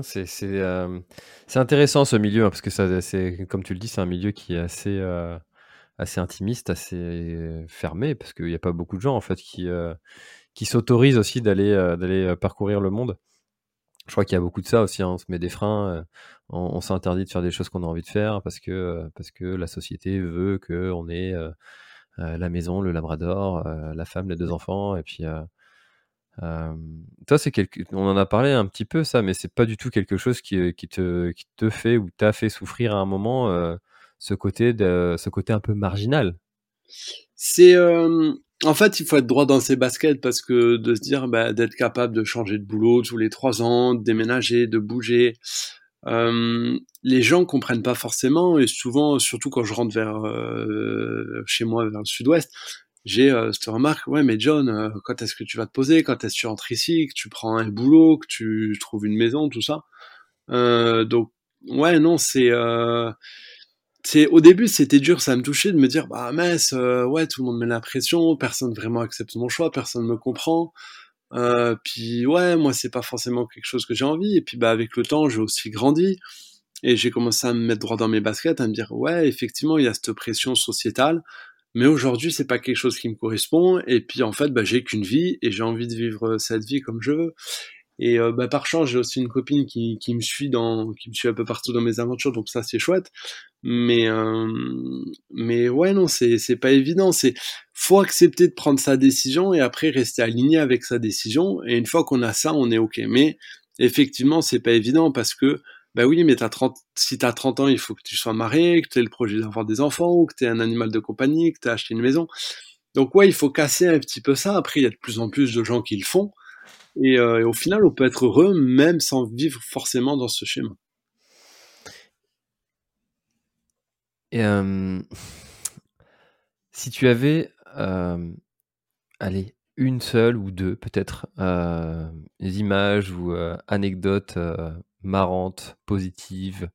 C'est euh, intéressant ce milieu, hein, parce que ça, c'est, comme tu le dis, c'est un milieu qui est assez, euh, assez intimiste, assez fermé, parce qu'il n'y a pas beaucoup de gens en fait qui, euh, qui s'autorisent aussi d'aller d'aller parcourir le monde. Je crois qu'il y a beaucoup de ça aussi, hein, on se met des freins, on, s'interdit de faire des choses qu'on a envie de faire parce que, parce que la société veut qu'on ait la maison, le labrador, la femme, les deux enfants, et puis on en a parlé un petit peu ça, mais c'est pas du tout quelque chose qui, qui, te, fait ou t'a fait souffrir à un moment ce côté de, ce côté un peu marginal. C'est en fait, il faut être droit dans ses baskets parce que de se dire bah, d'être capable de changer de boulot tous les trois ans, de déménager, de bouger. les gens comprennent pas forcément et souvent, surtout quand je rentre vers chez moi vers le sud-ouest, j'ai euh, cette remarque, ouais, mais John, euh, quand est-ce que tu vas te poser, quand est-ce que tu rentres ici, que tu prends un boulot, que tu trouves une maison, tout ça. Euh, donc, ouais, non, c'est, euh, c'est, au début, c'était dur, ça me touchait de me dire, bah mince, euh, ouais, tout le monde met la pression, personne vraiment accepte mon choix, personne me comprend. puis ouais, moi, c'est pas forcément quelque chose que j'ai envie. Et puis, bah, avec le temps, j'ai aussi grandi. Et j'ai commencé à me mettre droit dans mes baskets, à me dire, ouais, effectivement, il y a cette pression sociétale mais aujourd'hui, c'est pas quelque chose qui me correspond. Et puis en fait, bah, j'ai qu'une vie et j'ai envie de vivre cette vie comme je veux. Et euh, bah, par chance, j'ai aussi une copine qui, qui me suit dans, qui me suit un peu partout dans mes aventures, donc ça c'est chouette. Mais euh, mais ouais non, c'est c'est pas évident. C'est faut accepter de prendre sa décision et après rester aligné avec sa décision. Et une fois qu'on a ça, on est ok. Mais effectivement, c'est pas évident parce que bah oui, mais t'as 30, si t'as 30 ans, il faut que tu sois marié, que tu aies le projet d'avoir des enfants, que tu aies un animal de compagnie, que tu acheté une maison. Donc ouais, il faut casser un petit peu ça. Après, il y a de plus en plus de gens qui le font. Euh, et, au final, on peut être heureux même sans vivre forcément dans ce schéma. Et euh, si tu avais, euh, allez, une seule ou deux peut-être images ou anecdotes marrantes, positives,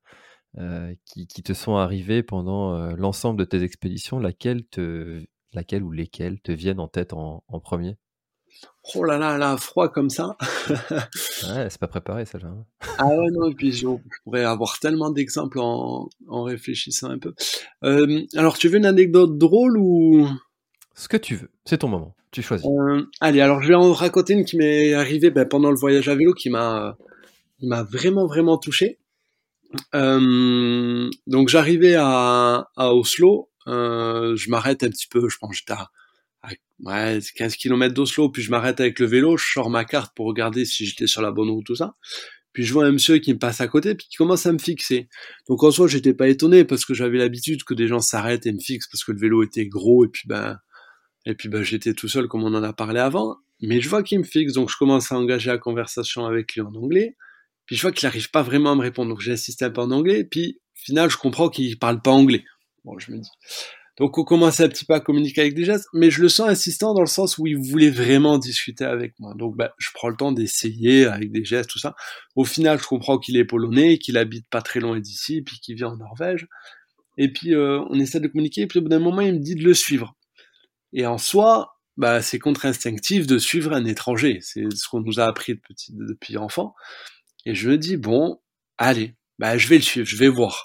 qui, qui, te sont arrivées pendant l'ensemble de tes expéditions, laquelle, te, laquelle ou lesquelles te viennent en tête en premier? Oh là là, là, froid comme ça. ouais, c'est pas préparé celle-là. Hein. ah ouais, non, et puis je, pourrais avoir tellement d'exemples en, réfléchissant un peu. Euh, alors, tu veux une anecdote drôle ou? Ce que tu veux, c'est ton moment, tu choisis. Euh, allez, alors je vais en raconter une qui m'est arrivée ben, pendant le voyage à vélo, qui m'a, m'a vraiment, vraiment touché. Euh, donc j'arrivais à, Oslo, je m'arrête un petit peu, je pense j'étais à ouais, 15 km d'Oslo, puis je m'arrête avec le vélo, je sors ma carte pour regarder si j'étais sur la bonne route, tout ça. Puis je vois un monsieur qui me passe à côté, puis qui commence à me fixer. Donc en soi, j'étais pas étonné parce que j'avais l'habitude que des gens s'arrêtent et me fixent parce que le vélo était gros et puis ben et puis ben j'étais tout seul comme on en a parlé avant. Mais je vois qu'il me fixe, donc je commence à engager la conversation avec lui en anglais. Puis je vois qu'il n'arrive pas vraiment à me répondre, donc j'insiste un peu en anglais. Puis au final, je comprends qu'il parle pas anglais. Bon, je me dis, donc on commence un petit peu à communiquer avec des gestes, mais je le sens insistant dans le sens où il voulait vraiment discuter avec moi. Donc bah, je prends le temps d'essayer avec des gestes, tout ça. Au final, je comprends qu'il est polonais, qu'il habite pas très loin d'ici, puis qu'il vit en Norvège. Et puis euh, on essaie de communiquer, et puis au bout d'un moment, il me dit de le suivre. Et en soi, bah, c'est contre-instinctif de suivre un étranger. C'est ce qu'on nous a appris depuis enfant. Et je me dis, bon, allez, bah, je vais le suivre, je vais voir.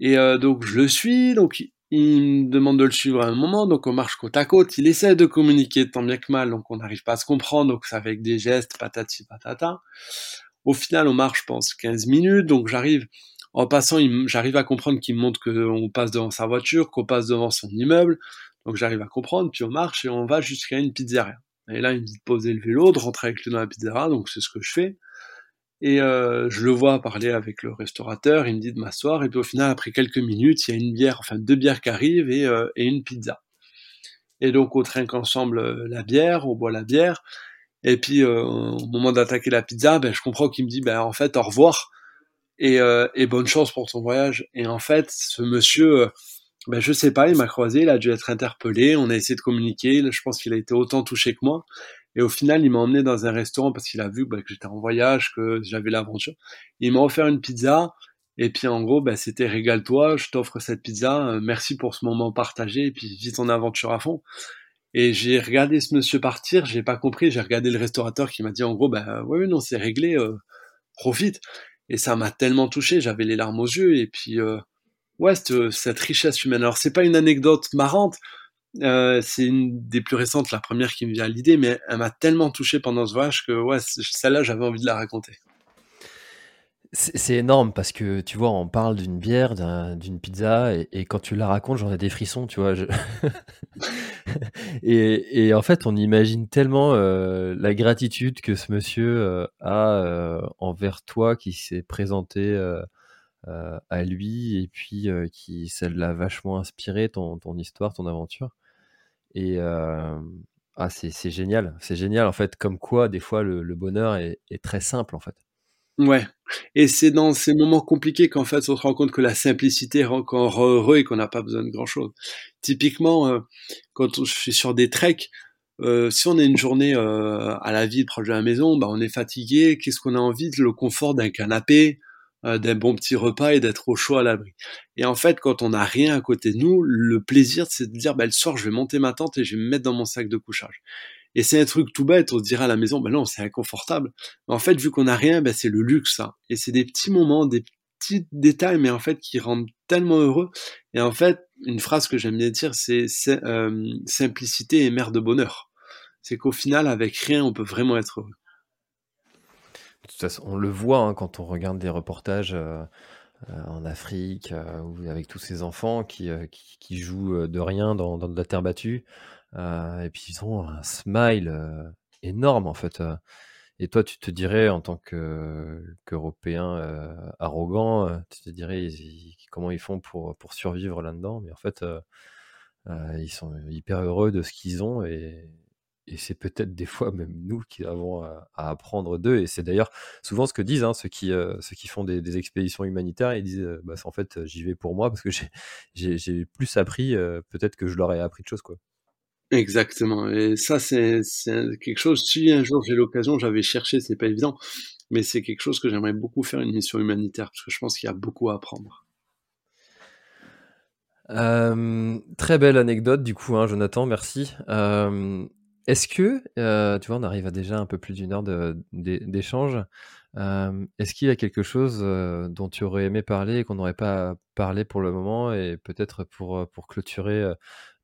Et euh, donc je le suis, donc il me demande de le suivre à un moment, donc on marche côte à côte. Il essaie de communiquer tant bien que mal, donc on n'arrive pas à se comprendre, donc c'est avec des gestes, patati patata. Au final, on marche, je pense, 15 minutes, donc j'arrive, en passant, j'arrive à comprendre qu'il me montre qu'on passe devant sa voiture, qu'on passe devant son immeuble, donc j'arrive à comprendre, puis on marche et on va jusqu'à une pizzeria. Et là, il me dit de poser le vélo, de rentrer avec lui dans la pizzeria, donc c'est ce que je fais. Et euh, je le vois parler avec le restaurateur, il me dit de m'asseoir, et puis au final, après quelques minutes, il y a une bière, enfin deux bières qui arrivent et, euh, et une pizza. Et donc on trinque ensemble euh, la bière, on boit la bière, et puis au moment d'attaquer la pizza, ben, je comprends qu'il me dit, ben, en fait, au revoir, et, et bonne chance pour ton voyage. Et en fait, ce monsieur, ben, je sais pas, il m'a croisé, il a dû être interpellé, on a essayé de communiquer, je pense qu'il a été autant touché que moi, et au final, il m'a emmené dans un restaurant parce qu'il a vu bah, que j'étais en voyage, que j'avais l'aventure. Il m'a offert une pizza. Et puis en gros, bah, c'était régale-toi, je t'offre cette pizza, euh, merci pour ce moment partagé, et puis vis ton aventure à fond. Et j'ai regardé ce monsieur partir, j'ai pas compris, j'ai regardé le restaurateur qui m'a dit en gros, bah ouais, non, c'est réglé, euh, profite. Et ça m'a tellement touché, j'avais les larmes aux yeux, et puis euh, ouais, cette, cette richesse humaine. Alors c'est pas une anecdote marrante, euh, c'est une des plus récentes, la première qui me vient à l'idée, mais elle m'a tellement touché pendant ce voyage que ouais, celle-là, j'avais envie de la raconter. C'est énorme parce que tu vois, on parle d'une bière, d'une pizza, et, quand tu la racontes, j'en ai des frissons, tu vois. et, en fait, on imagine tellement euh, la gratitude que ce monsieur euh, a envers toi qui s'est présenté à lui, et puis qui ça l'a vachement inspiré, ton, ton histoire, ton aventure. Et ah, c'est génial, c'est génial en fait, comme quoi des fois le, bonheur est, très simple en fait. Ouais, et c'est dans ces moments compliqués qu'en fait on se rend compte que la simplicité rend encore heureux et qu'on n'a pas besoin de grand chose. Typiquement, quand je suis sur des treks, si on a une journée à la ville proche de la maison, bah, on est fatigué, qu'est-ce qu'on a envie? Le confort d'un canapé, d'un bon petit repas et d'être au chaud à l'abri. Et en fait, quand on n'a rien à côté de nous, le plaisir, c'est de dire, bah, le soir, je vais monter ma tente et je vais me mettre dans mon sac de couchage. Et c'est un truc tout bête, on se dirait à la maison, bah non, c'est inconfortable. Mais en fait, vu qu'on n'a rien, bah, c'est le luxe, ça. Et c'est des petits moments, des petits détails, mais en fait, qui rendent tellement heureux. Et en fait, une phrase que j'aime bien dire, c'est euh, simplicité et mère de bonheur. C'est qu'au final, avec rien, on peut vraiment être heureux. De toute façon, on le voit hein, quand on regarde des reportages en Afrique ou avec tous ces enfants qui, qui, jouent de rien dans, dans de la terre battue. et puis ils ont un smile énorme en fait. Et toi, tu te dirais, en tant qu'Européen euh, arrogant, euh, tu te dirais comment ils font pour, pour survivre là-dedans? Mais en fait, euh, ils sont hyper heureux de ce qu'ils ont et, c'est peut-être des fois même nous qui avons à, apprendre d'eux. Et c'est d'ailleurs souvent ce que disent hein, ceux, qui, ceux qui font des, expéditions humanitaires. Ils disent, bah, en fait, j'y vais pour moi parce que j'ai plus appris, peut-être que je leur ai appris de choses. Quoi. Exactement. Et ça, c'est quelque chose. Si un jour j'ai l'occasion, j'avais cherché, c'est pas évident, mais c'est quelque chose que j'aimerais beaucoup faire une mission humanitaire parce que je pense qu'il y a beaucoup à apprendre. Euh, très belle anecdote du coup, hein, Jonathan, merci. Euh, est-ce que, euh, tu vois, on arrive à déjà un peu plus d'une heure d'échange. Est-ce qu'il y a quelque chose dont tu aurais aimé parler et qu'on n'aurait pas parlé pour le moment et peut-être pour, pour clôturer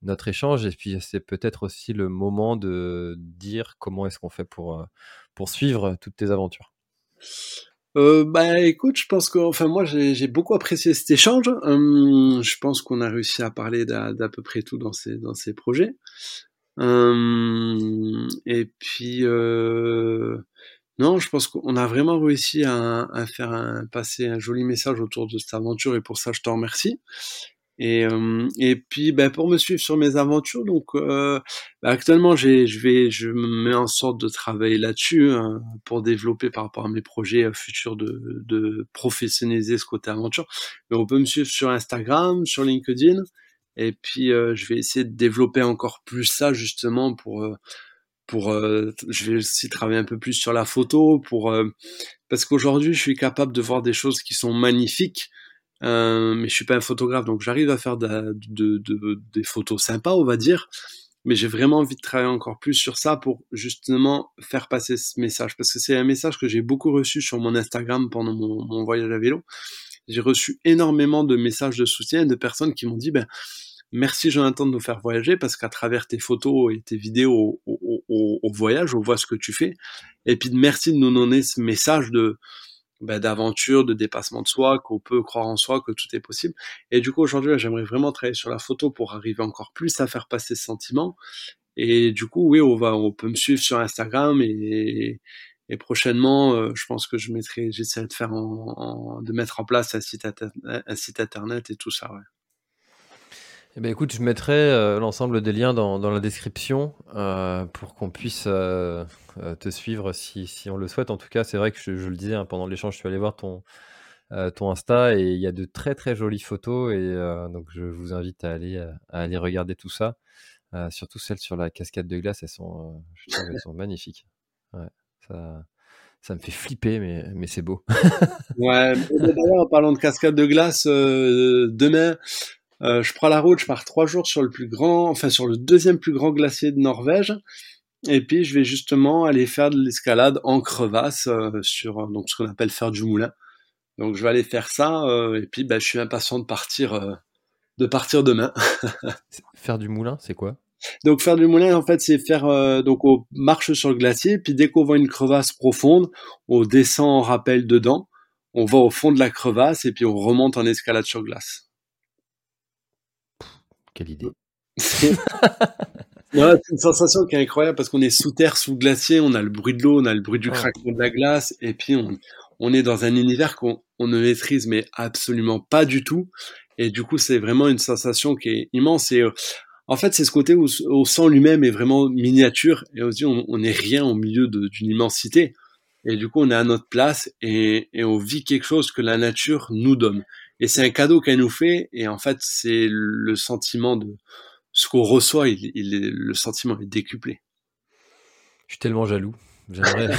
notre échange? Et puis, c'est peut-être aussi le moment de dire comment est-ce qu'on fait pour, pour suivre toutes tes aventures. Euh, bah écoute, je pense que, enfin moi j'ai beaucoup apprécié cet échange. Hum, je pense qu'on a réussi à parler d'à peu près tout dans ces dans ces projets. Hum, et puis euh, non, je pense qu'on a vraiment réussi à, faire passer un joli message autour de cette aventure et pour ça je te remercie. Et, euh, puis ben, pour me suivre sur mes aventures, donc euh, ben, actuellement je me mets en sorte de travailler là-dessus hein, pour développer par rapport à mes projets euh, futurs de, de professionnaliser ce côté aventure. Mais on peut me suivre sur Instagram, sur LinkedIn, et puis euh, je vais essayer de développer encore plus ça justement pour pour je vais aussi travailler un peu plus sur la photo pour parce qu'aujourd'hui je suis capable de voir des choses qui sont magnifiques euh, mais je suis pas un photographe, donc j'arrive à faire de, de, de, des photos sympas, on va dire. Mais j'ai vraiment envie de travailler encore plus sur ça pour justement faire passer ce message, parce que c'est un message que j'ai beaucoup reçu sur mon Instagram pendant mon, mon voyage à vélo. J'ai reçu énormément de messages de soutien de personnes qui m'ont dit, ben, merci Jonathan de nous faire voyager, parce qu'à travers tes photos et tes vidéos au, voyage, on voit ce que tu fais. Et puis merci de nous donner ce message de, bah, d'aventure, de dépassement de soi, qu'on peut croire en soi, que tout est possible. Et du coup, aujourd'hui, j'aimerais vraiment travailler sur la photo pour arriver encore plus à faire passer ce sentiment. Et du coup, oui, on va, on peut me suivre sur Instagram et, prochainement, euh, je pense que je mettrai, j'essaierai de faire en, de mettre en place un site, internet et tout ça. Eh ben, écoute, je mettrai euh, l'ensemble des liens dans, la description euh, pour qu'on puisse euh, te suivre si, on le souhaite. En tout cas, c'est vrai que je, le disais hein, pendant l'échange, je suis allé voir ton, ton Insta et il y a de très très jolies photos et donc je vous invite à aller, aller regarder tout ça. surtout celles sur la cascade de glace, elles sont, elles sont magnifiques. Ça, ça me fait flipper, mais, mais c'est beau. ouais, en parlant de cascade de glace, demain, euh, je prends la route, je pars trois jours sur le plus grand, enfin sur le deuxième plus grand glacier de Norvège. Et puis je vais justement aller faire de l'escalade en crevasse euh, sur donc ce qu'on appelle faire du moulin. Donc je vais aller faire ça euh, et puis bah, je suis impatient de partir de partir demain. faire du moulin, c'est quoi? Donc faire du moulin en fait c'est faire donc on marche sur le glacier puis dès qu'on voit une crevasse profonde, on descend en rappel dedans, on va au fond de la crevasse et puis on remonte en escalade sur glace. Quelle idée. c'est une sensation qui est incroyable parce qu'on est sous terre, sous glacier, on a le bruit de l'eau, on a le bruit du craquement de la glace, et puis on, est dans un univers qu'on ne maîtrise mais absolument pas du tout. Et du coup, c'est vraiment une sensation qui est immense. Et euh, en fait, c'est ce côté où, on sent lui-même est vraiment miniature, et aussi on n'est rien au milieu d'une immensité. Et du coup, on est à notre place et, et on vit quelque chose que la nature nous donne. Et c'est un cadeau qu'elle nous fait, et en fait, c'est le sentiment de ce qu'on reçoit, il, il est, le sentiment est décuplé. Je suis tellement jaloux. J'aimerais.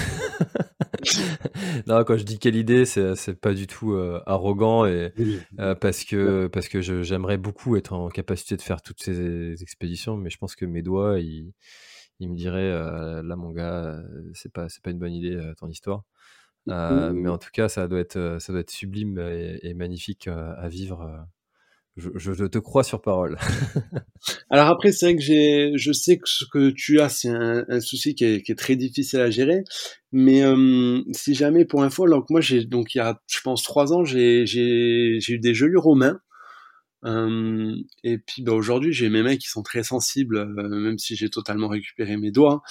non, quand je dis quelle idée, c'est pas du tout euh, arrogant et euh, parce que parce que j'aimerais beaucoup être en capacité de faire toutes ces expéditions, mais je pense que mes doigts, ils, ils me diraient euh, là mon gars, c'est pas c'est pas une bonne idée ton histoire. Euh, mais en tout cas, ça doit être, euh, ça doit être sublime et, magnifique euh, à vivre. Je, je, te crois sur parole. Alors après, c'est vrai que j'ai, je sais que ce que tu as, c'est un, un, souci qui est, qui est, très difficile à gérer. Mais euh, si jamais, pour info, donc moi j'ai donc il y a, je pense trois ans, j'ai j'ai j'ai eu des gelures aux mains. Euh, et puis bah, aujourd'hui, j'ai mes mains qui sont très sensibles, euh, même si j'ai totalement récupéré mes doigts.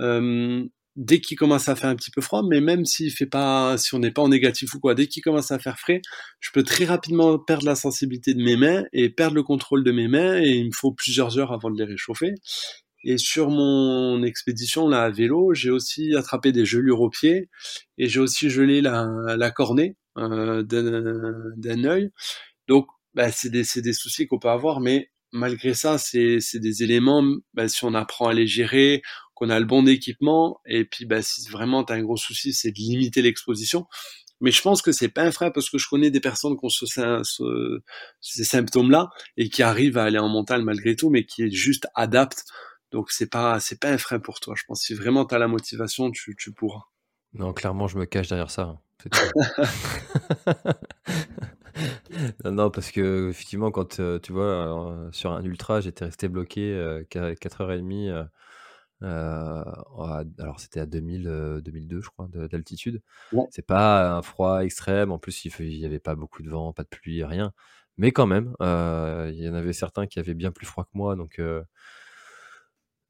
Euh, dès qu'il commence à faire un petit peu froid, mais même s'il fait pas, si on n'est pas en négatif ou quoi, dès qu'il commence à faire frais, je peux très rapidement perdre la sensibilité de mes mains et perdre le contrôle de mes mains et il me faut plusieurs heures avant de les réchauffer. Et sur mon expédition là à vélo, j'ai aussi attrapé des gelures aux pieds et j'ai aussi gelé la, la cornée euh, d'un œil. Donc bah, c'est des, des soucis qu'on peut avoir, mais malgré ça, c'est des éléments, bah, si on apprend à les gérer, qu'on a le bon équipement, et puis bah, si vraiment tu as un gros souci, c'est de limiter l'exposition. Mais je pense que c'est pas un frein parce que je connais des personnes qui ont ce, ce, ces symptômes-là et qui arrivent à aller en montagne malgré tout, mais qui juste adaptent. Donc c'est pas c'est pas un frein pour toi. Je pense que si vraiment tu as la motivation, tu, tu pourras. Non, clairement, je me cache derrière ça. Hein. non, non, parce que effectivement, quand euh, tu vois, sur un ultra, j'étais resté bloqué euh, 4h30 euh, alors c'était à 2000, 2002 je crois d'altitude. C'est pas un froid extrême, en plus il n'y avait pas beaucoup de vent, pas de pluie, rien. Mais quand même, il y en avait certains qui avaient bien plus froid que moi, donc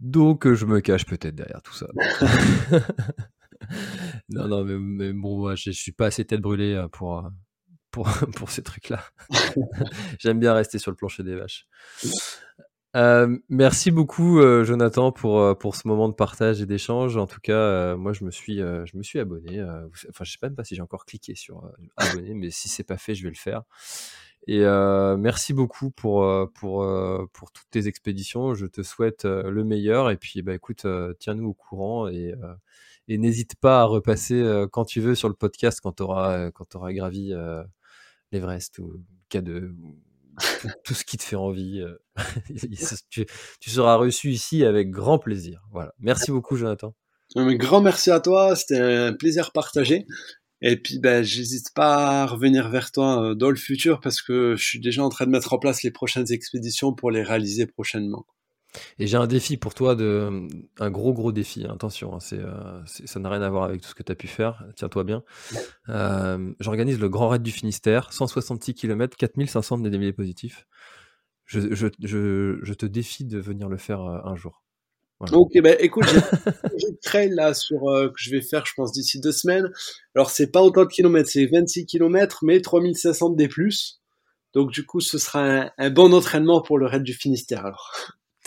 donc je me cache peut-être derrière tout ça. non, non, mais, bon, je, je suis pas assez tête brûlée pour, pour, pour ces trucs-là. J'aime bien rester sur le plancher des vaches. Euh, merci beaucoup euh, Jonathan pour euh, pour ce moment de partage et d'échange. En tout cas, moi je me suis je me suis abonné. enfin, je sais même pas si j'ai encore cliqué sur abonner, mais si c'est pas fait, je vais le faire. Et merci beaucoup pour pour pour toutes tes expéditions. Je te souhaite le meilleur et puis bah écoute, tiens-nous au courant et et n'hésite pas à repasser quand tu veux sur le podcast quand tu auras quand auras gravi l'Everest ou K2 tout ce qui te fait envie. Euh, tu, seras reçu ici avec grand plaisir. Voilà. Merci beaucoup, Jonathan. Un grand merci à toi. C'était un plaisir partagé. Et puis, ben, j'hésite pas à revenir vers toi euh, dans le futur parce que je suis déjà en train de mettre en place les prochaines expéditions pour les réaliser prochainement. Et j'ai un défi pour toi, de, un gros gros défi, attention, hein, euh, c'est, ça n'a rien à voir avec tout ce que tu as pu faire, tiens-toi bien. Euh, j'organise le Grand Raid du Finistère, 166 km, 4500 de dénivelé positif. Je, je, te défie de venir le faire euh, un jour. Ok, ben écoute, j'ai trail là sur, que je vais faire, je pense, d'ici deux semaines. Alors, c'est pas autant de kilomètres, c'est 26 km, mais 3500 de D+. Donc, du coup, ce sera un, un bon entraînement pour le raid du Finistère, alors.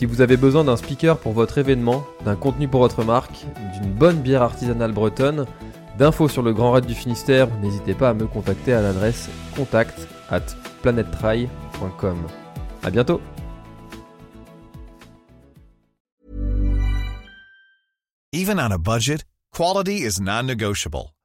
Si vous avez besoin d'un speaker pour votre événement, d'un contenu pour votre marque, d'une bonne bière artisanale bretonne, d'infos sur le Grand Raid du Finistère, n'hésitez pas à me contacter à l'adresse contact at planettry.com. A bientôt Even on a budget, quality is non-negotiable.